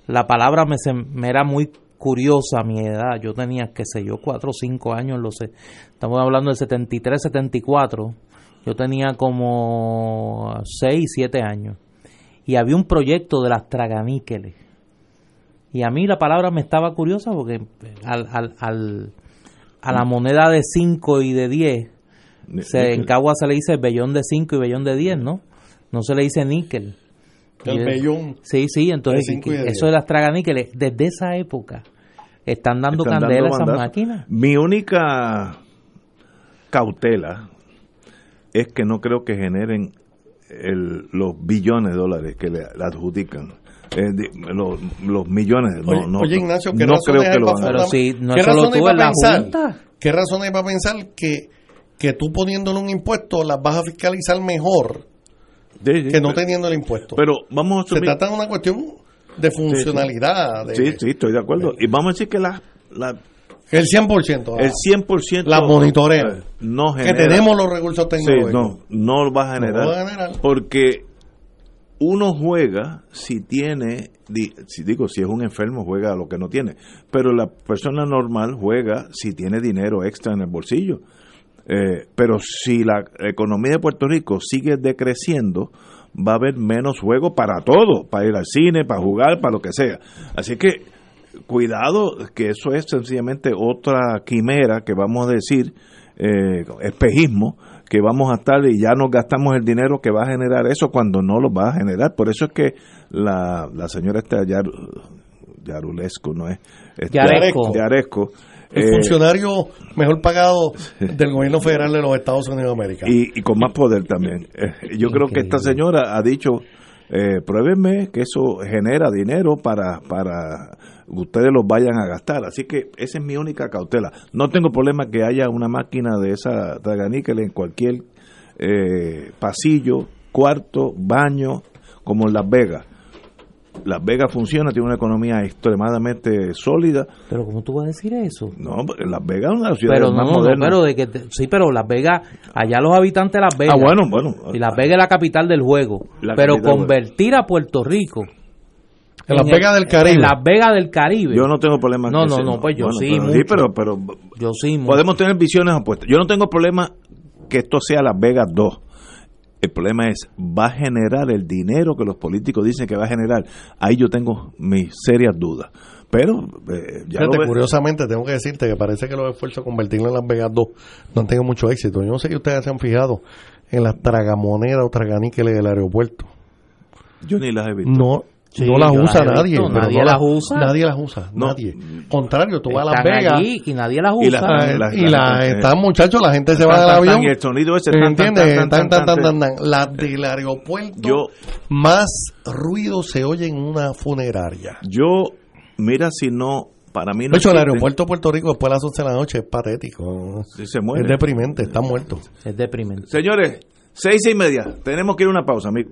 la palabra me, se- me era muy curiosa a mi edad. Yo tenía, qué sé yo, cuatro o cinco años, lo sé. Estamos hablando del 73, 74. Yo tenía como seis, siete años. Y había un proyecto de las traganíqueles. Y a mí la palabra me estaba curiosa porque al, al, al- a la moneda de 5 y de 10, se, en Cagua se le dice bellón de 5 y bellón de 10, ¿no? No se le dice níquel. El bellón. Sí, sí, entonces De de eso de las traganíqueles, desde esa época, están dando Están candela a dando esas bandazos. máquinas. Mi única cautela es que no creo que generen el- los billones de dólares que le, le adjudican. Eh, di- los, los millones. No, Oye, no, oye, Ignacio, ¿qué no creo hay que lo a Pero si no ¿Qué es solo tú, para la pensar? Junta. ¿Qué razones hay para pensar que, que tú poniéndole un impuesto las vas a fiscalizar mejor que no teniendo el impuesto? Pero vamos a Se asumir- trata de una cuestión de funcionalidad. Sí, sí, estoy de acuerdo. Y vamos a decir que las las El 100%. El 100% La monitorea. eh, no Que genera. tenemos los recursos Sí, tecnológicos. no, no va a No generar. va a generar. Porque uno juega si tiene, si digo, si es un enfermo, juega lo que no tiene. Pero la persona normal juega si tiene dinero extra en el bolsillo. Eh, pero si la economía de Puerto Rico sigue decreciendo, va a haber menos juego para todo, para ir al cine, para jugar, para lo que sea. Así que cuidado, que eso es sencillamente otra quimera que vamos a decir, eh, espejismo, que vamos a estar y ya nos gastamos el dinero que va a generar eso cuando no lo va a generar. Por eso es que la, la señora esta Yar, Yarulesco, ¿no es? Este, Yaresco. Yaresco, El eh, funcionario mejor pagado del gobierno federal de los Estados Unidos de América. y, y con más poder también. Eh, yo creo que esta señora ha dicho, eh, pruébenme que eso genera dinero para, para ustedes los vayan a gastar. Así que esa es mi única cautela. No tengo problema que haya una máquina de esa traganíquel en cualquier eh, pasillo, cuarto, baño, como en Las Vegas. Las Vegas funciona, tiene una economía extremadamente sólida. Pero ¿cómo tú vas a decir eso? No, porque Las Vegas es una ciudades Pero más no, no, modernas. pero de que te- sí, pero Las Vegas, allá los habitantes de Las Vegas. Ah, bueno, bueno. Y Las Vegas es la capital del juego. La pero capital convertir a Puerto Rico En Las Vegas del Caribe. En Las Vegas del Caribe. Yo no tengo problema No, no, ese, no, pues yo Bueno, sí, pero, mucho. pero, pero Yo sí, mucho. podemos tener visiones opuestas. Yo no tengo problema que esto sea Las Vegas 2. El problema es, ¿va a generar el dinero que los políticos dicen que va a generar? Ahí yo tengo mis serias dudas. Pero, eh, ya Fíjate, curiosamente, tengo que decirte que parece que los esfuerzos de convertirlo en Las Vegas 2 no han tenido mucho éxito. Yo no sé si ustedes se han fijado en las tragamonedas o traganíqueles del aeropuerto. yo ni las he visto. No, Sí, no las usa las nadie. visto, nadie no las usa. Nadie las usa. No. Nadie. Contrario, tú vas a Las Vegas. y nadie las usa. y las- la, están muchachos, la gente se tan, va del avión. y el sonido ese, tan, tan, ¿Entiendes? tan, Tan, tan, tan, tan, tan, tan, tan. Las del aeropuerto, Yo- más ruido se oye en una funeraria. Yo, mira si no, para mí no De hecho, el aeropuerto de Puerto Rico después de las 11 de la noche es patético. Sí, se muere. Es deprimente, está muerto. Es deprimente. Señores, seis y media. Tenemos que ir a una pausa, amigo.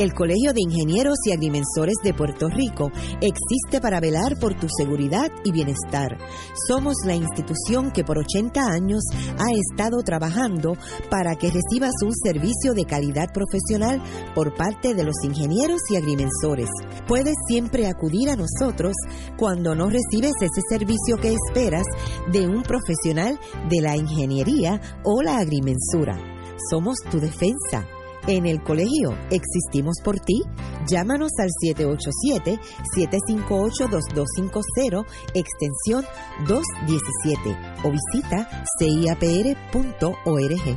El Colegio de Ingenieros y Agrimensores de Puerto Rico existe para velar por tu seguridad y bienestar. Somos la institución que por 80 años ha estado trabajando para que recibas un servicio de calidad profesional por parte de los ingenieros y agrimensores. Puedes siempre acudir a nosotros cuando no recibes ese servicio que esperas de un profesional de la ingeniería o la agrimensura. Somos tu defensa. En el colegio existimos por ti. Llámanos al 787-758-2250, extensión 217 o visita ciapr.org.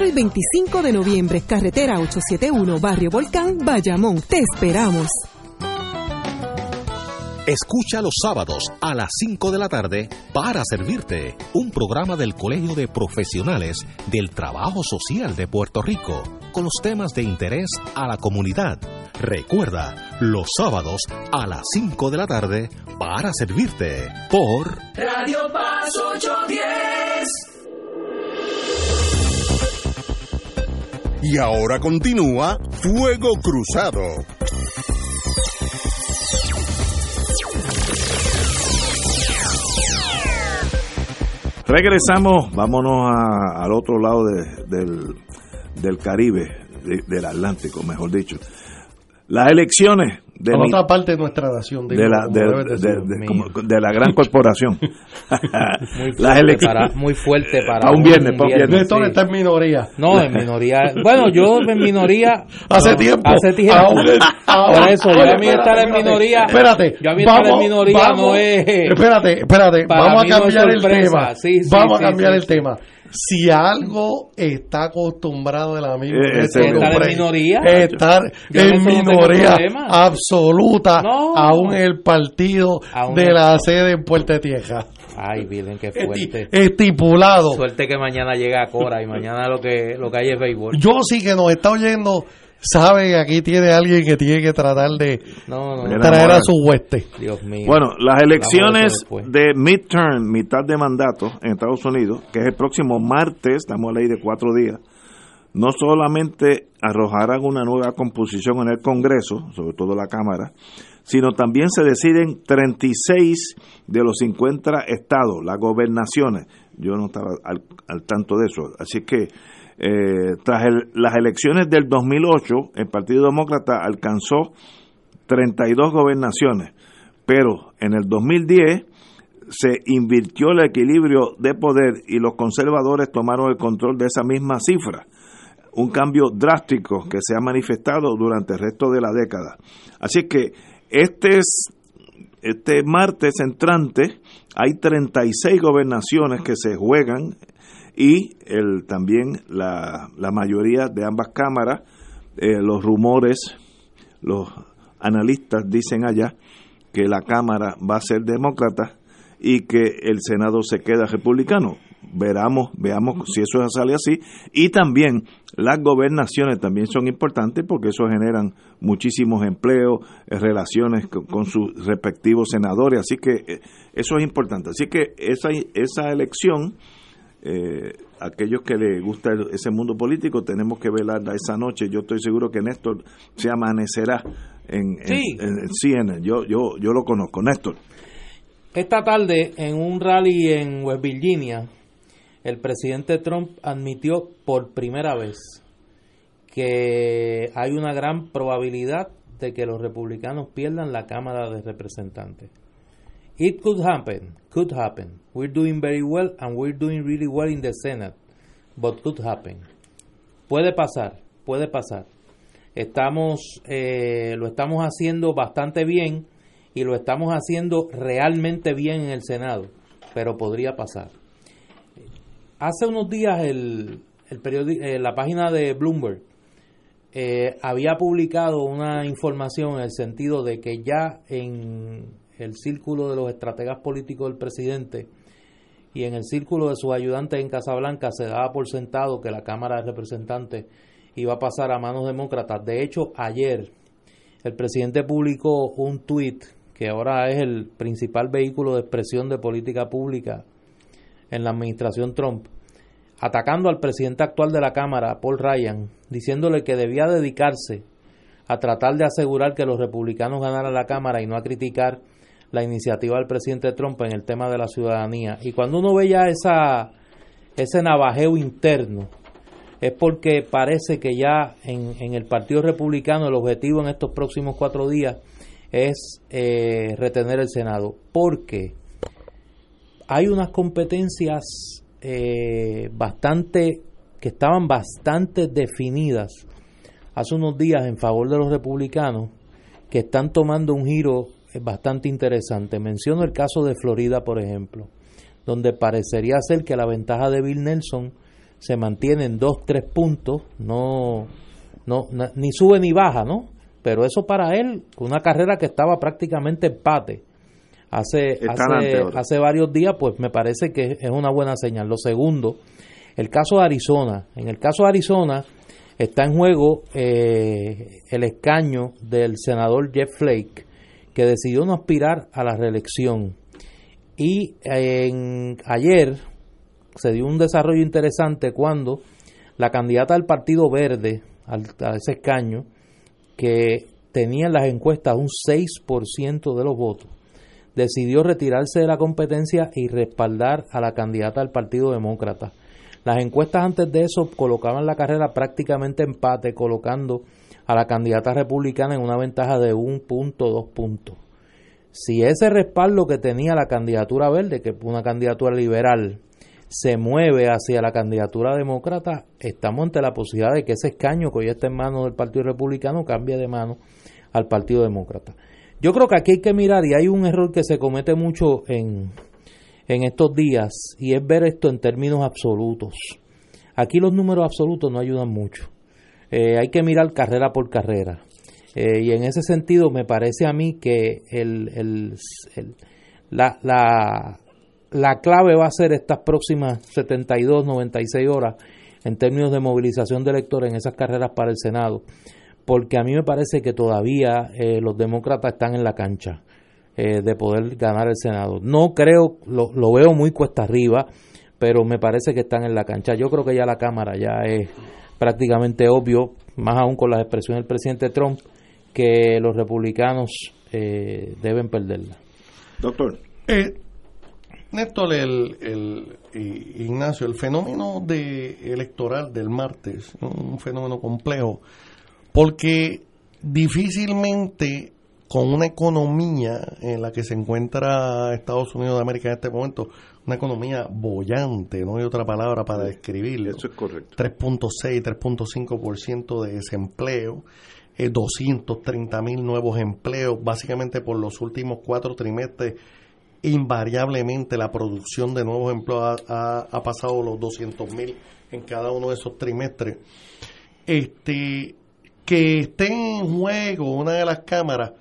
y 25 de noviembre, carretera 871, Barrio Volcán, Bayamón. Te esperamos. Escucha los sábados a las 5 de la tarde para servirte un programa del Colegio de Profesionales del Trabajo Social de Puerto Rico con los temas de interés a la comunidad. Recuerda, los sábados a las 5 de la tarde para servirte por Radio Paz 810. Y ahora continúa Fuego Cruzado. Regresamos, vámonos al otro lado de- del, del Caribe, de- del Atlántico, mejor dicho. Las elecciones de, mi- otra parte de nuestra nación. de la, de, de- como- de la gran corporación. (laughs) Muy (laughs) Las fuerte, elecciones. para, muy fuerte para un viernes, un viernes. Néstor está en minoría. No, en minoría. Bueno, yo en minoría. (laughs) Hace tiempo. Hace tiempo. Ahora- ahora- Por eso, yo a mí estar en espérate, minoría. Espérate. Yo a mí estar en vamos- minoría vamos- no es. Espérate, espérate. Vamos a cambiar el tema. Sí, sí, vamos sí, a cambiar sí, el sí. tema. Si algo está acostumbrado el amigo Eh, es estar en minoría. estar Yo en no minoría absoluta, No. aún el partido Aún de la sede en Puerto Tierra. Ay, miren qué fuerte. Estipulado. Suerte que mañana llega Cora y mañana lo que lo que hay es béisbol. Yo sí que nos está oyendo, sabe que aquí tiene alguien que tiene que tratar de No, no, traer a su hueste. Dios mío. Bueno, las elecciones de midterm, mitad de mandato en Estados Unidos, que es el próximo martes, estamos a ley de cuatro días, no solamente arrojarán una nueva composición en el Congreso, sobre todo la Cámara, sino también se deciden 36 de los 50 estados, las gobernaciones. Yo no estaba al, al tanto de eso. Así que eh, tras el- las elecciones del 2008, el Partido Demócrata alcanzó 32 gobernaciones, pero en el 2010 se invirtió el equilibrio de poder y los conservadores tomaron el control de esa misma cifra. Un cambio drástico que se ha manifestado durante el resto de la década. Así que este es este martes entrante hay 36 gobernaciones que se juegan y el, también la, la mayoría de ambas cámaras, eh, los rumores, los analistas dicen allá que la Cámara va a ser demócrata y que el Senado se queda republicano. Veramos, veamos si eso sale así. Y también las gobernaciones también son importantes porque eso generan muchísimos empleos, relaciones con, con sus respectivos senadores. Así que eh, eso es importante. Así que esa, esa elección, eh, aquellos que les gusta el- ese mundo político, tenemos que velarla esa noche. Yo estoy seguro que Néstor se amanecerá en, en- Sí. en el CNN. Yo, yo, yo lo conozco. Néstor. Esta tarde, en un rally en West Virginia, el presidente Trump admitió por primera vez que hay una gran probabilidad de que los republicanos pierdan la Cámara de Representantes. It could happen, could happen. We're doing very well and we're doing really well in the Senate, but could happen. Puede pasar, puede pasar. Estamos, eh, lo estamos haciendo bastante bien y lo estamos haciendo realmente bien en el Senado, pero podría pasar. Hace unos días el, el eh, la página de Bloomberg eh, había publicado una información en el sentido de que ya en el círculo de los estrategas políticos del presidente y en el círculo de sus ayudantes en Casablanca se daba por sentado que la Cámara de Representantes iba a pasar a manos demócratas. De hecho, ayer el presidente publicó un tuit que ahora es el principal vehículo de expresión de política pública en la administración Trump, atacando al presidente actual de la Cámara, Paul Ryan, diciéndole que debía dedicarse a tratar de asegurar que los republicanos ganaran la Cámara y no a criticar la iniciativa del presidente Trump en el tema de la ciudadanía. Y cuando uno ve ya esa, ese navajeo interno, es porque parece que ya en, en el Partido Republicano el objetivo en estos próximos cuatro días es eh, retener el Senado. Porque hay unas competencias eh, bastante que estaban bastante definidas hace unos días en favor de los republicanos que están tomando un giro bastante interesante. Menciono el caso de Florida, por ejemplo, donde parecería ser que la ventaja de Bill Nelson se mantiene en dos, tres puntos, no, no, ni sube ni baja, ¿no? Pero eso para él, una carrera que estaba prácticamente empate hace, hace, hace varios días, pues me parece que es una buena señal. Lo segundo, el caso de Arizona. En el caso de Arizona está en juego eh, el escaño del senador Jeff Flake, que decidió no aspirar a la reelección. Y en, ayer se dio un desarrollo interesante cuando la candidata del Partido Verde al- a ese escaño, que tenía en las encuestas un 6% de los votos, decidió retirarse de la competencia y respaldar a la candidata del Partido Demócrata. Las encuestas antes de eso colocaban la carrera prácticamente empate, colocando a la candidata republicana en una ventaja de un punto, dos puntos. Si ese respaldo que tenía la candidatura verde, que es una candidatura liberal, se mueve hacia la candidatura demócrata, estamos ante la posibilidad de que ese escaño que hoy está en manos del Partido Republicano cambie de mano al Partido Demócrata. Yo creo que aquí hay que mirar, y hay un error que se comete mucho en, en estos días, y es ver esto en términos absolutos. Aquí los números absolutos no ayudan mucho. Eh, hay que mirar carrera por carrera. Eh, y en ese sentido me parece a mí que el, el- el- la, la, la clave va a ser estas próximas 72, 96 horas en términos de movilización de electores en esas carreras para el Senado, porque a mí me parece que todavía eh, los demócratas están en la cancha eh, de poder ganar el Senado. No creo, lo, lo veo muy cuesta arriba, pero me parece que están en la cancha. Yo creo que ya la Cámara ya es prácticamente obvio, más aún con las expresiones del presidente Trump, que los republicanos eh, deben perderla. Doctor. Eh, Néstor, el, el- y- Ignacio, el fenómeno de electoral del martes, un fenómeno complejo, porque difícilmente con una economía en la que se encuentra Estados Unidos de América en este momento, una economía bollante, no hay otra palabra para describirlo. Eso es correcto. 3.6, 3.5% de desempleo, eh, 230 mil nuevos empleos, básicamente por los últimos cuatro trimestres, invariablemente la producción de nuevos empleos ha, ha- ha pasado los 200 mil en cada uno de esos trimestres. Este, que esté en juego una de las cámaras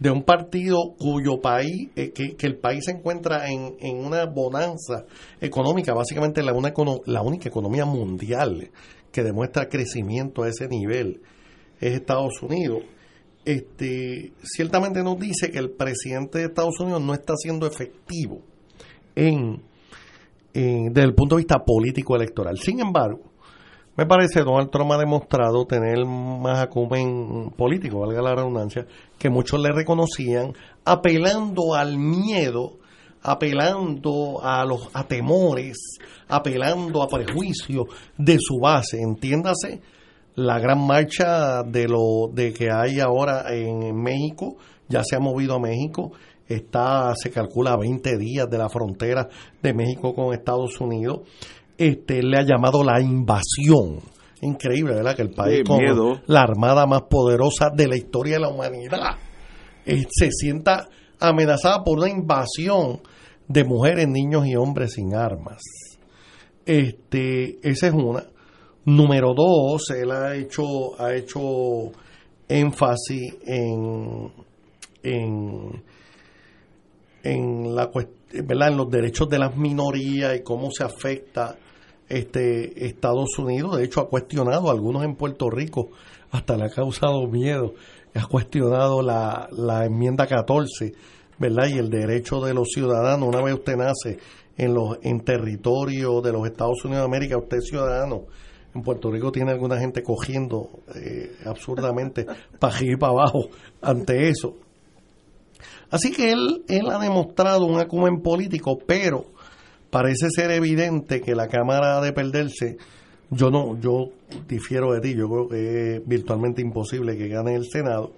de un partido cuyo país, eh, que, que el país se encuentra en, en una bonanza económica, básicamente la, una, la única economía mundial que demuestra crecimiento a ese nivel es Estados Unidos. Este, ciertamente nos dice que el presidente de Estados Unidos no está siendo efectivo en, en- desde el punto de vista político electoral. Sin embargo, me parece Donald Trump ha demostrado tener más acumen político, valga la redundancia, que muchos le reconocían, apelando al miedo, apelando a los a temores, apelando a prejuicios de su base. Entiéndase la gran marcha de lo de que hay ahora en México, ya se ha movido a México, está se calcula a 20 días de la frontera de México con Estados Unidos este, le ha llamado la invasión. Increíble, ¿verdad? Que el país con la armada más poderosa de la historia de la humanidad eh, se sienta amenazada por una invasión de mujeres, niños y hombres sin armas. Este, esa es una. Número dos, él ha hecho, ha hecho énfasis en, en, en la ¿verdad? en los derechos de las minorías y cómo se afecta este Estados Unidos. De hecho, ha cuestionado a algunos en Puerto Rico, hasta le ha causado miedo. Ha cuestionado la, la enmienda 14, ¿verdad? Y el derecho de los ciudadanos. Una vez usted nace en los en territorio de los Estados Unidos de América, usted es ciudadano. En Puerto Rico tiene alguna gente cogiendo eh, absurdamente (laughs) para y para abajo ante eso. Así que él, él ha demostrado un acumen político, pero parece ser evidente que la Cámara de perderse. Yo no, yo difiero de ti, yo creo que es virtualmente imposible que gane el Senado.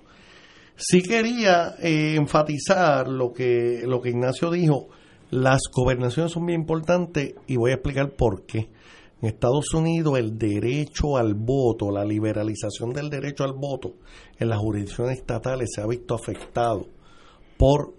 Sí quería eh, enfatizar lo que, lo que Ignacio dijo, las gobernaciones son bien importantes y voy a explicar por qué. En Estados Unidos el derecho al voto, la liberalización del derecho al voto en las jurisdicciones estatales se ha visto afectado por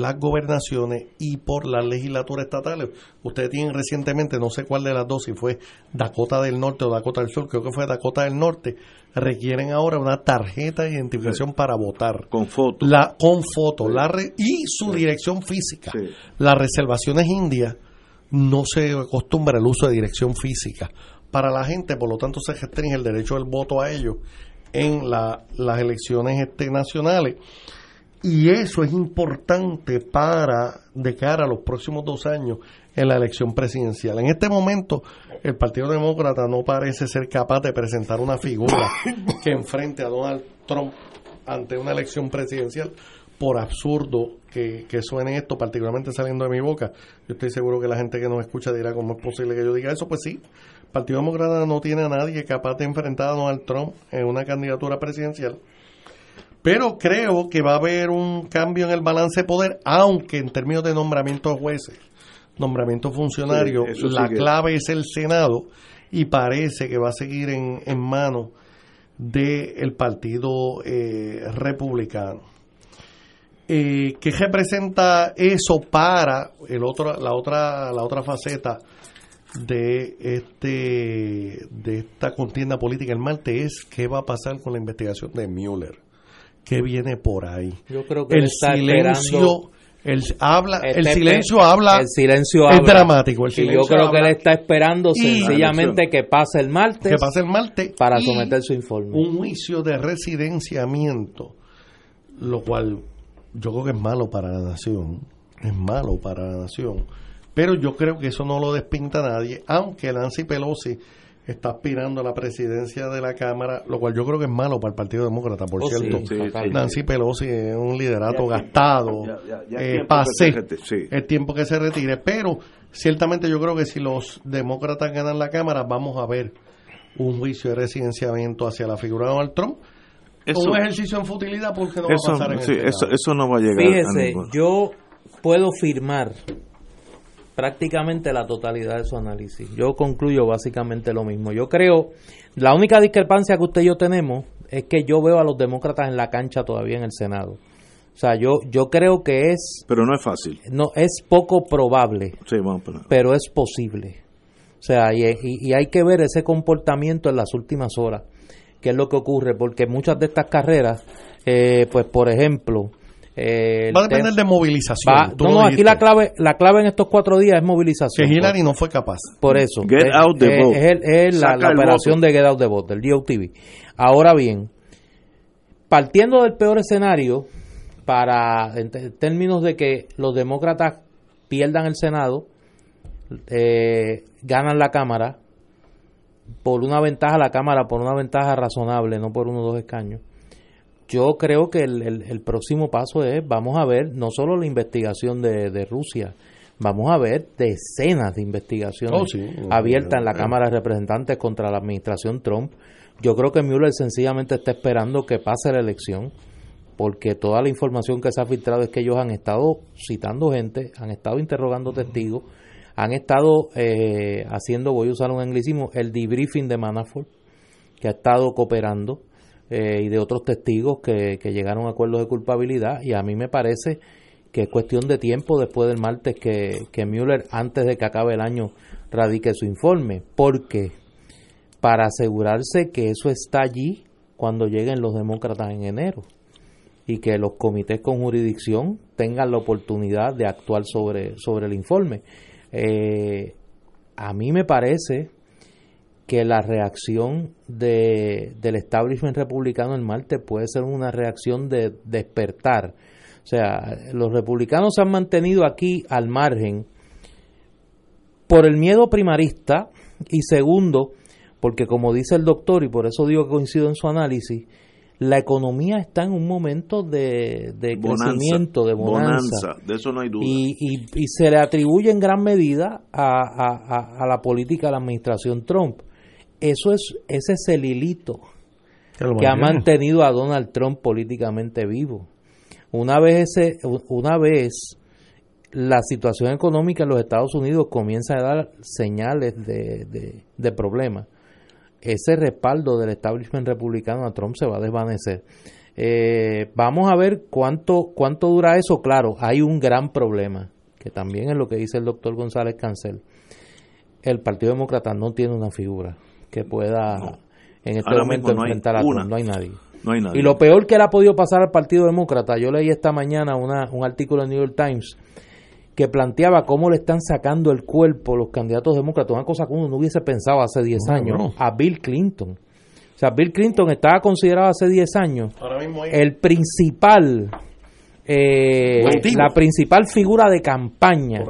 las gobernaciones y por las legislaturas estatales. Ustedes tienen recientemente, no sé cuál de las dos, si fue Dakota del Norte o Dakota del Sur, creo que fue Dakota del Norte, requieren ahora una tarjeta de identificación para votar. Con foto. La, con foto la re- y su dirección física. Las reservaciones indias no se acostumbra el uso de dirección física para la gente, por lo tanto se restringe el derecho del voto a ellos en la- las elecciones este, nacionales. Y eso es importante para, de cara a los próximos dos años, en la elección presidencial. En este momento, el Partido Demócrata no parece ser capaz de presentar una figura (coughs) que enfrente a Donald Trump ante una elección presidencial, por absurdo que, que suene esto, particularmente saliendo de mi boca. Yo estoy seguro que la gente que nos escucha dirá cómo es posible que yo diga eso. Pues sí, el Partido Demócrata no tiene a nadie capaz de enfrentar a Donald Trump en una candidatura presidencial. Pero creo que va a haber un cambio en el balance de poder, aunque en términos de nombramiento de jueces, nombramiento funcionario, Sí, la clave es el Senado y parece que va a seguir en, en manos del Partido eh, Republicano. Eh, ¿Qué representa eso para el otro, la otra, la otra faceta de este de esta contienda política el martes es qué va a pasar con la investigación de Mueller? ¿Qué viene por ahí? Yo creo que el silencio el habla el Este- silencio habla el silencio es habla. dramático el Y yo silencio creo que él está esperando Y- sencillamente que pase el martes que pase el martes para someter su informe. un juicio de residenciamiento lo cual yo creo que es malo para la nación es malo para la nación. Pero yo creo que eso no lo despinta a nadie aunque Nancy Pelosi está aspirando a la presidencia de la Cámara, lo cual yo creo que es malo para el Partido Demócrata, por Oh, cierto. sí, sí, Nancy sí. Pelosi es un liderato Ya, gastado, ya, ya, ya es eh, tiempo que pasé, se retire, sí. es tiempo que se retire, pero ciertamente yo creo que si los demócratas ganan la Cámara, vamos a ver un juicio de residenciamiento hacia la figura de Donald Trump. Eso- un ejercicio en futilidad porque no Eso, va a pasar en sí, el eso, eso no va a llegar a Fíjese, ningún- yo puedo firmar prácticamente la totalidad de su análisis. Yo concluyo básicamente lo mismo. Yo creo, la única discrepancia que usted y yo tenemos es que yo veo a los demócratas en la cancha todavía en el Senado. O sea, yo, yo creo que es, Pero no es fácil. no, es poco probable, Sí, vamos a pero es posible. O sea, y, y- y hay que ver ese comportamiento en las últimas horas, qué es lo que ocurre, porque muchas de estas carreras, eh, pues por ejemplo, eh, Va a depender de movilización. Va- tú no, no, aquí la clave, la clave en estos cuatro días es que movilización. Hillary no fue capaz. Por eso. Get Es- out the es, vote. es el- es la, la operación voto. de Get Out the Vote, del GOTV. Ahora bien, partiendo del peor escenario, para en términos de que los demócratas pierdan el Senado, eh, ganan la Cámara, por una ventaja la Cámara, por una ventaja razonable, no por uno o dos escaños. Yo creo que el, el- el próximo paso es, vamos a ver no solo la investigación de, de Rusia, vamos a ver decenas de investigaciones Oh, sí. abiertas en la. Cámara de Representantes contra la administración Trump. Yo creo que Mueller sencillamente está esperando que pase la elección, porque toda la información que se ha filtrado es que ellos han estado citando gente, han estado interrogando testigos, han estado eh, haciendo, voy a usar un anglicismo, el debriefing de Manafort, que ha estado cooperando, eh, y de otros testigos que, que llegaron a acuerdos de culpabilidad, y a mí me parece que es cuestión de tiempo después del martes que, que Mueller, antes de que acabe el año, radique su informe, porque para asegurarse que eso está allí cuando lleguen los demócratas en enero y que los comités con jurisdicción tengan la oportunidad de actuar sobre, sobre el informe. Eh, a mí me parece que la reacción de, del establishment republicano el martes puede ser una reacción de despertar. O sea, los republicanos se han mantenido aquí al margen por el miedo primarista y segundo, porque como dice el doctor, y por eso digo que coincido en su análisis, la economía está en un momento de, de Bonanza, crecimiento, de bonanza. bonanza, de eso no hay duda. Y, y- y se le atribuye en gran medida a, a- a- a la política de la administración Trump. Eso es, ese es el hilito Que ha mantenido a Donald Trump políticamente vivo. Una vez, ese, una vez la situación económica en los Estados Unidos comienza a dar señales de, de, de problemas, ese respaldo del establishment republicano a Trump se va a desvanecer. Eh, vamos a ver cuánto, cuánto dura eso. Claro, hay un gran problema, que también es lo que dice el doctor González Cancel. El Partido Demócrata no tiene una figura que pueda en este Ahora momento mismo no hay enfrentar a. Trump. No hay nadie. No hay nadie. Y lo peor que le ha podido pasar al Partido Demócrata, yo leí esta mañana una, un artículo en New York Times que planteaba cómo le están sacando el cuerpo los candidatos demócratas, una cosa que uno no hubiese pensado hace 10 No, años, no. a Bill Clinton. O sea, Bill Clinton estaba considerado hace 10 años Ahora mismo hay- el principal, eh, la principal figura de campaña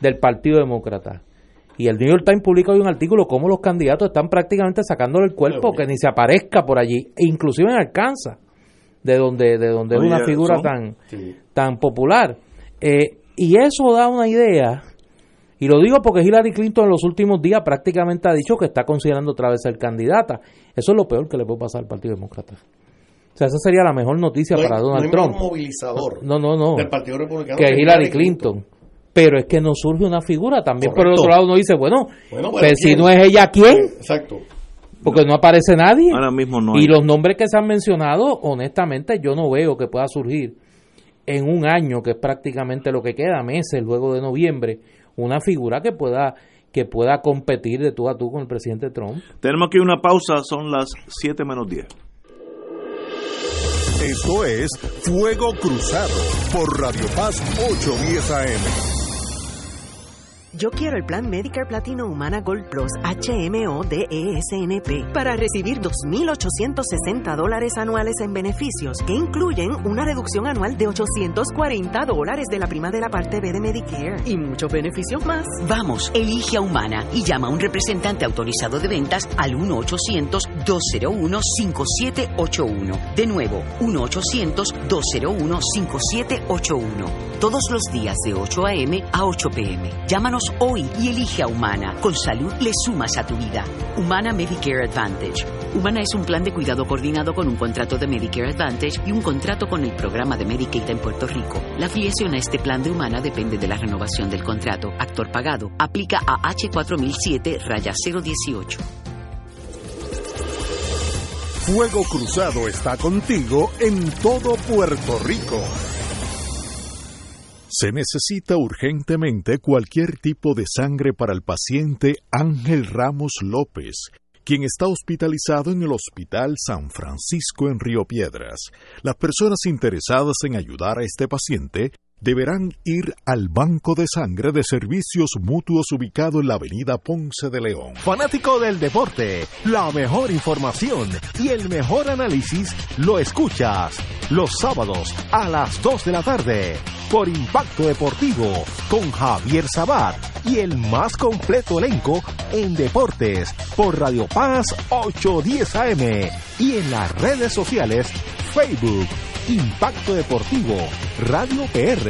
del Partido Demócrata. Y el New York Times publica hoy un artículo cómo los candidatos están prácticamente sacándole el cuerpo, que ni se aparezca por allí, e inclusive en Arkansas, de donde, de donde es una figura son- tan, Sí. tan popular. Eh, y eso da una idea, y lo digo porque Hillary Clinton en los últimos días prácticamente ha dicho que está considerando otra vez ser candidata. Eso es lo peor que le puede pasar al Partido Demócrata. O sea, esa sería la mejor noticia No hay- para no Donald hay Trump. movilizador No, no, no. del Partido Republicano que Hillary Clinton. Pero es que no surge una figura. También por el Correcto. otro lado uno dice, bueno, Bueno, pues pero si no es ella, ¿quién? Exacto. Porque no aparece nadie. Ahora mismo no hay. Y los nombres que se han mencionado, honestamente, yo no veo que pueda surgir en un año, que es prácticamente lo que queda, meses luego de noviembre, una figura que pueda que pueda competir de tú a tú con el presidente Trump. Tenemos aquí una pausa, son las 7 menos 10. Esto es Fuego Cruzado por Radio Paz 810 AM. Yo quiero el plan Medicare Platino Humana Gold Plus HMO de E ESNP para recibir 2.860 dólares anuales en beneficios que incluyen una reducción anual de 840 dólares de la prima de la parte B de Medicare y muchos beneficios más. Vamos, elige a Humana y llama a un representante autorizado de ventas al 1-800-201-5781. De nuevo, 1-800-201-5781. Todos los días de 8 a.m. a 8 p.m. Llámanos hoy y elige a Humana. Con salud le sumas a tu vida. Humana Medicare Advantage. Humana es un plan de cuidado coordinado con un contrato de Medicare Advantage y un contrato con el programa de Medicaid en Puerto Rico. La afiliación a este plan de Humana depende de la renovación del contrato. Actor pagado. Aplica a H4007 raya 018. Fuego Cruzado está contigo en todo Puerto Rico. Se necesita urgentemente cualquier tipo de sangre para el paciente Ángel Ramos López, quien está hospitalizado en el Hospital San Francisco en Río Piedras. Las personas interesadas en ayudar a este paciente deberán ir al Banco de Sangre de Servicios Mutuos ubicado en la Avenida Ponce de León. Fanático del deporte, la mejor información y el mejor análisis lo escuchas los sábados a las 2 de la tarde por Impacto Deportivo con Javier Sabat y el más completo elenco en deportes por Radio Paz 810 AM y en las redes sociales Facebook Impacto Deportivo Radio PR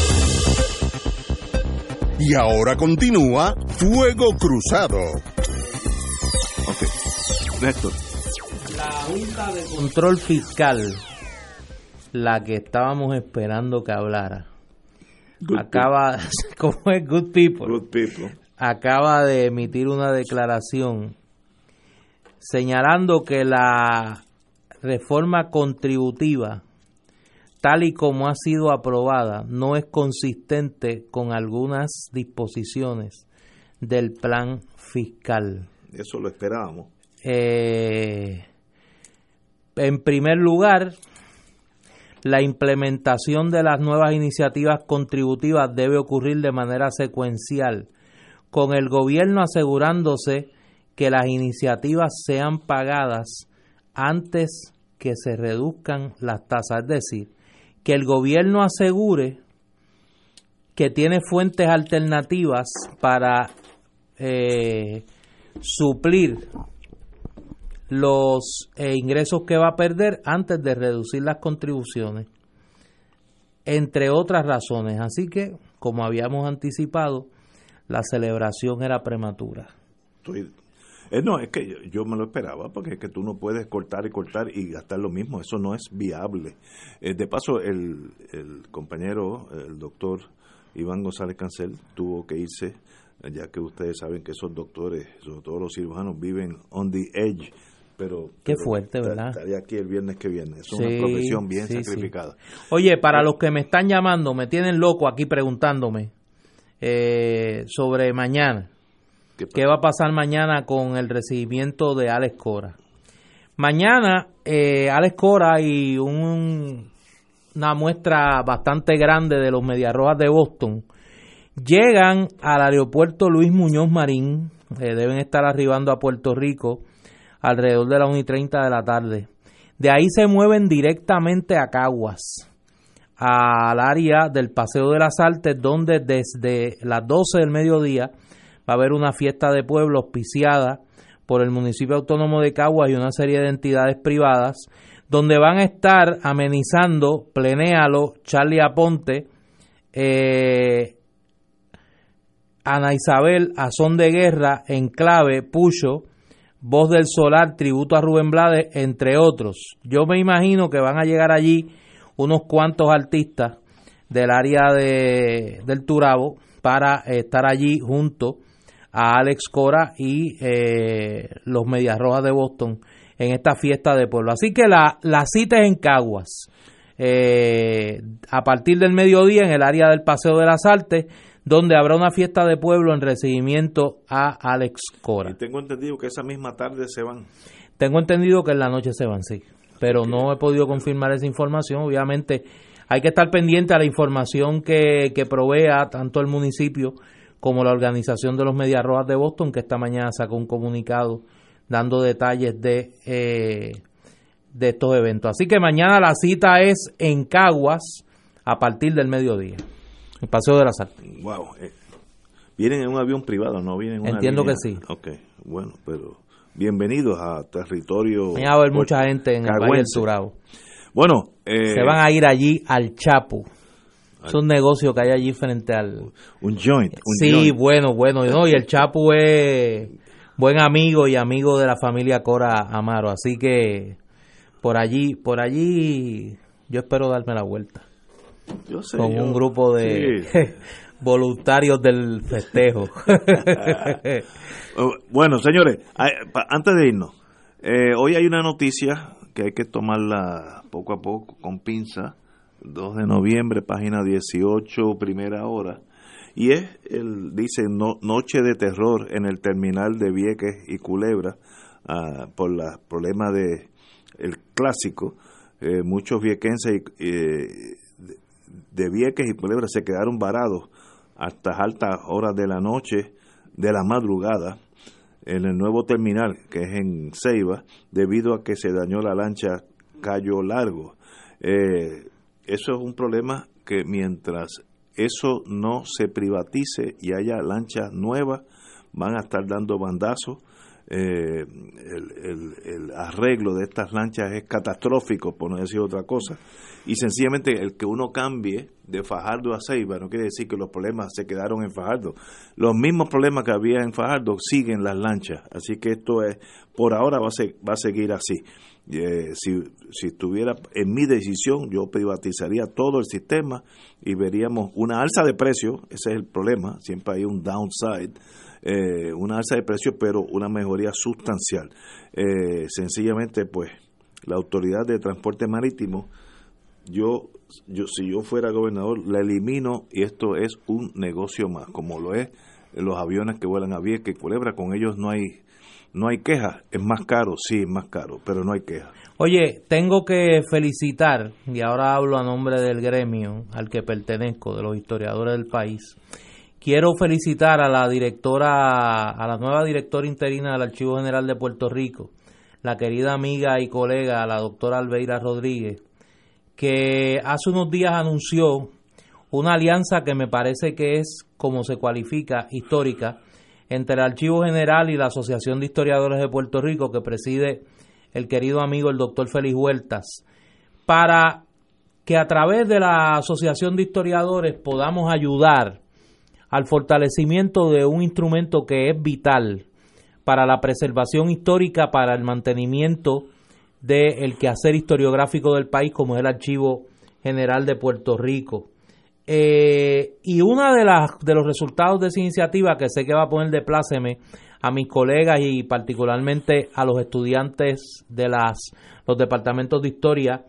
Y ahora continúa Fuego Cruzado. Néstor. La Junta de Control Fiscal, la que estábamos esperando que hablara, acaba, (laughs) ¿cómo es? Good People. Good people. Acaba de emitir una declaración señalando que la reforma contributiva, tal y como ha sido aprobada, no es consistente con algunas disposiciones del plan fiscal. Eso lo esperábamos. Eh, en primer lugar, la implementación de las nuevas iniciativas contributivas debe ocurrir de manera secuencial, con el gobierno asegurándose que las iniciativas sean pagadas antes que se reduzcan las tasas, es decir, que el gobierno asegure que tiene fuentes alternativas para eh, suplir los eh, ingresos que va a perder antes de reducir las contribuciones, entre otras razones. Así que, como habíamos anticipado, la celebración era prematura. Estoy- eh, no, es que yo, yo me lo esperaba, porque es que tú no puedes cortar y cortar y gastar lo mismo, eso no es viable. Eh, de paso, el, el compañero, el doctor Iván González Cancel, tuvo que irse, eh, ya que ustedes saben que esos doctores, sobre todo los cirujanos, viven on the edge. Pero, Qué pero fuerte, ¿verdad? Estaría aquí el viernes que viene. Es Sí, una profesión bien sí, sí. sacrificada. Oye, para los que me están llamando, me tienen loco aquí preguntándome eh, sobre mañana. ¿Qué, va a pasar mañana con el recibimiento de Alex Cora? Mañana, eh, Alex Cora y un- una muestra bastante grande de los Mediarrojas de Boston llegan al aeropuerto Luis Muñoz Marín. eh, deben estar arribando a Puerto Rico alrededor de las 1 y 30 de la tarde. De ahí se mueven directamente a Caguas, al área del Paseo de las Artes, donde desde las 12 del mediodía va a haber una fiesta de pueblo auspiciada por el municipio autónomo de Caguas y una serie de entidades privadas, donde van a estar amenizando Plenéalo, Charlie Aponte, eh, Ana Isabel, Azón de Guerra, Enclave, Pucho, Voz del Solar, Tributo a Rubén Blades, entre otros. Yo me imagino que van a llegar allí unos cuantos artistas del área de, del Turabo para estar allí junto a Alex Cora y eh, los Medias Rojas de Boston en esta fiesta de pueblo. Así que la, la cita es en Caguas. Eh, a partir del mediodía en el área del Paseo de las Artes, donde habrá una fiesta de pueblo en recibimiento a Alex Cora. Y tengo entendido que esa misma tarde se van. Tengo entendido que en la noche se van, sí. Pero no he podido confirmar esa información. Obviamente hay que estar pendiente a la información que, que provea tanto el municipio como la organización de los Medias Rojas de Boston, que esta mañana sacó un comunicado dando detalles de, eh, de estos eventos. Así que mañana la cita es en Caguas a partir del mediodía. El Paseo de las Artes. Wow. eh, vienen en un avión privado, no vienen en una Entiendo línea? que sí. Ok, bueno, pero bienvenidos a territorio. Va a haber mucha gente en el Valle del. Turabo. Bueno, eh, Se van a ir allí al Chapo. Es un negocio que hay allí frente al... Un joint. un sí, joint. bueno, bueno. No, y el Chapo es buen amigo y amigo de la familia Cora Amaro. Así que por allí, por allí yo espero darme la vuelta. Yo sé, con yo- un grupo de sí. (laughs) voluntarios del festejo. (laughs) Bueno, señores, antes de irnos, eh, hoy hay una noticia que hay que tomarla poco a poco, con pinza. 2 de noviembre, página 18, primera hora. Y es, el, dice, no- Noche de Terror en el terminal de Vieques y Culebra, ah, por los problemas de clásico. Eh, muchos viequenses y, eh, de Vieques y Culebra se quedaron varados hasta altas horas de la noche, de la madrugada, en el nuevo terminal, que es en Ceiba, debido a que se dañó la lancha Cayo Largo. Eh, eso es un problema que mientras eso no se privatice y haya lanchas nuevas, van a estar dando bandazos. Eh, el, arreglo de estas lanchas es catastrófico, por no decir otra cosa. Y sencillamente el que uno cambie de Fajardo a Ceiba no quiere decir que los problemas se quedaron en Fajardo. Los mismos problemas que había en Fajardo siguen las lanchas. Así que esto es, por ahora va a, se- va a seguir así. Eh, si, si estuviera en mi decisión, yo privatizaría todo el sistema y veríamos una alza de precios, ese es el problema, siempre hay un downside, eh, una alza de precios, pero una mejoría sustancial. Eh, sencillamente, pues, la autoridad de transporte marítimo, yo, yo si yo fuera gobernador, la elimino y esto es un negocio más, como lo es los aviones que vuelan a Vieques y Culebra, con ellos no hay no hay queja, es más caro, sí, es más caro, pero no hay queja. Oye, tengo que felicitar, y ahora hablo a nombre del gremio al que pertenezco, de los historiadores del país. Quiero felicitar a la directora, a la nueva directora interina del Archivo General de Puerto Rico, la querida amiga y colega, la doctora Albeira Rodríguez, que hace unos días anunció una alianza que me parece que es, como se cualifica, histórica, entre el Archivo General y la Asociación de Historiadores de Puerto Rico que preside el querido amigo el doctor Félix Huertas, para que a través de la Asociación de Historiadores podamos ayudar al fortalecimiento de un instrumento que es vital para la preservación histórica, para el mantenimiento del quehacer historiográfico del país, como es el Archivo General de Puerto Rico. Eh, y uno de, las, de los resultados de esa iniciativa, que sé que va a poner de pláceme a mis colegas y particularmente a los estudiantes de las, los departamentos de historia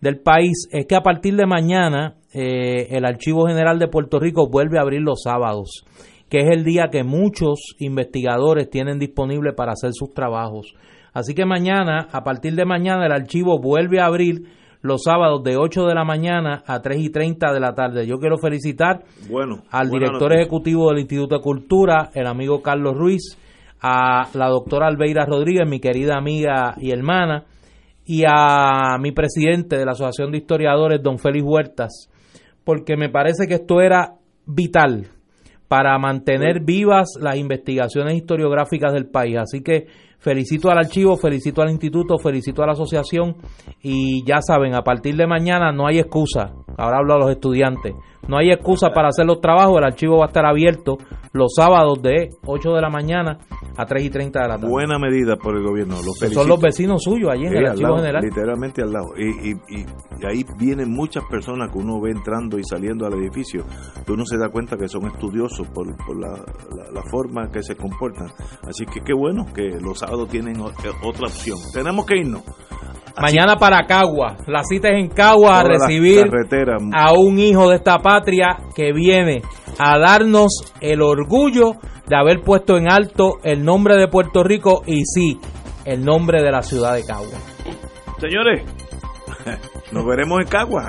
del país, es que a partir de mañana eh, el Archivo General de Puerto Rico vuelve a abrir los sábados, que es el día que muchos investigadores tienen disponible para hacer sus trabajos. Así que mañana, a partir de mañana, el archivo vuelve a abrir los sábados de 8 de la mañana a 3 y 30 de la tarde. Yo quiero felicitar bueno, al director ejecutivo del Instituto de Cultura, el amigo Carlos Ruiz, a la doctora Albeira Rodríguez, mi querida amiga y hermana, y a mi presidente de la Asociación de Historiadores, don Félix Huertas, porque me parece que esto era vital para mantener vivas las investigaciones historiográficas del país. Así que Felicito al archivo, felicito al instituto, felicito a la asociación y ya saben, a partir de mañana no hay excusa. Ahora hablo a los estudiantes. No hay excusa para hacer los trabajos. El archivo va a estar abierto los sábados de 8 de la mañana a 3 y 30 de la tarde. Buena medida por el gobierno. Los son los vecinos suyos allí en el Archivo General. Literalmente al lado. Y, y, ahí vienen muchas personas que uno ve entrando y saliendo al edificio. Que uno se da cuenta que son estudiosos por, la, la, forma que se comportan. Así que qué bueno que los tienen eh, otra opción. Tenemos que irnos. Mañana para Cagua. La cita es en Cagua a recibir a un hijo de esta patria que viene a darnos el orgullo de haber puesto en alto el nombre de Puerto Rico y sí, el nombre de la ciudad de Cagua. Señores, (laughs) nos veremos en Cagua.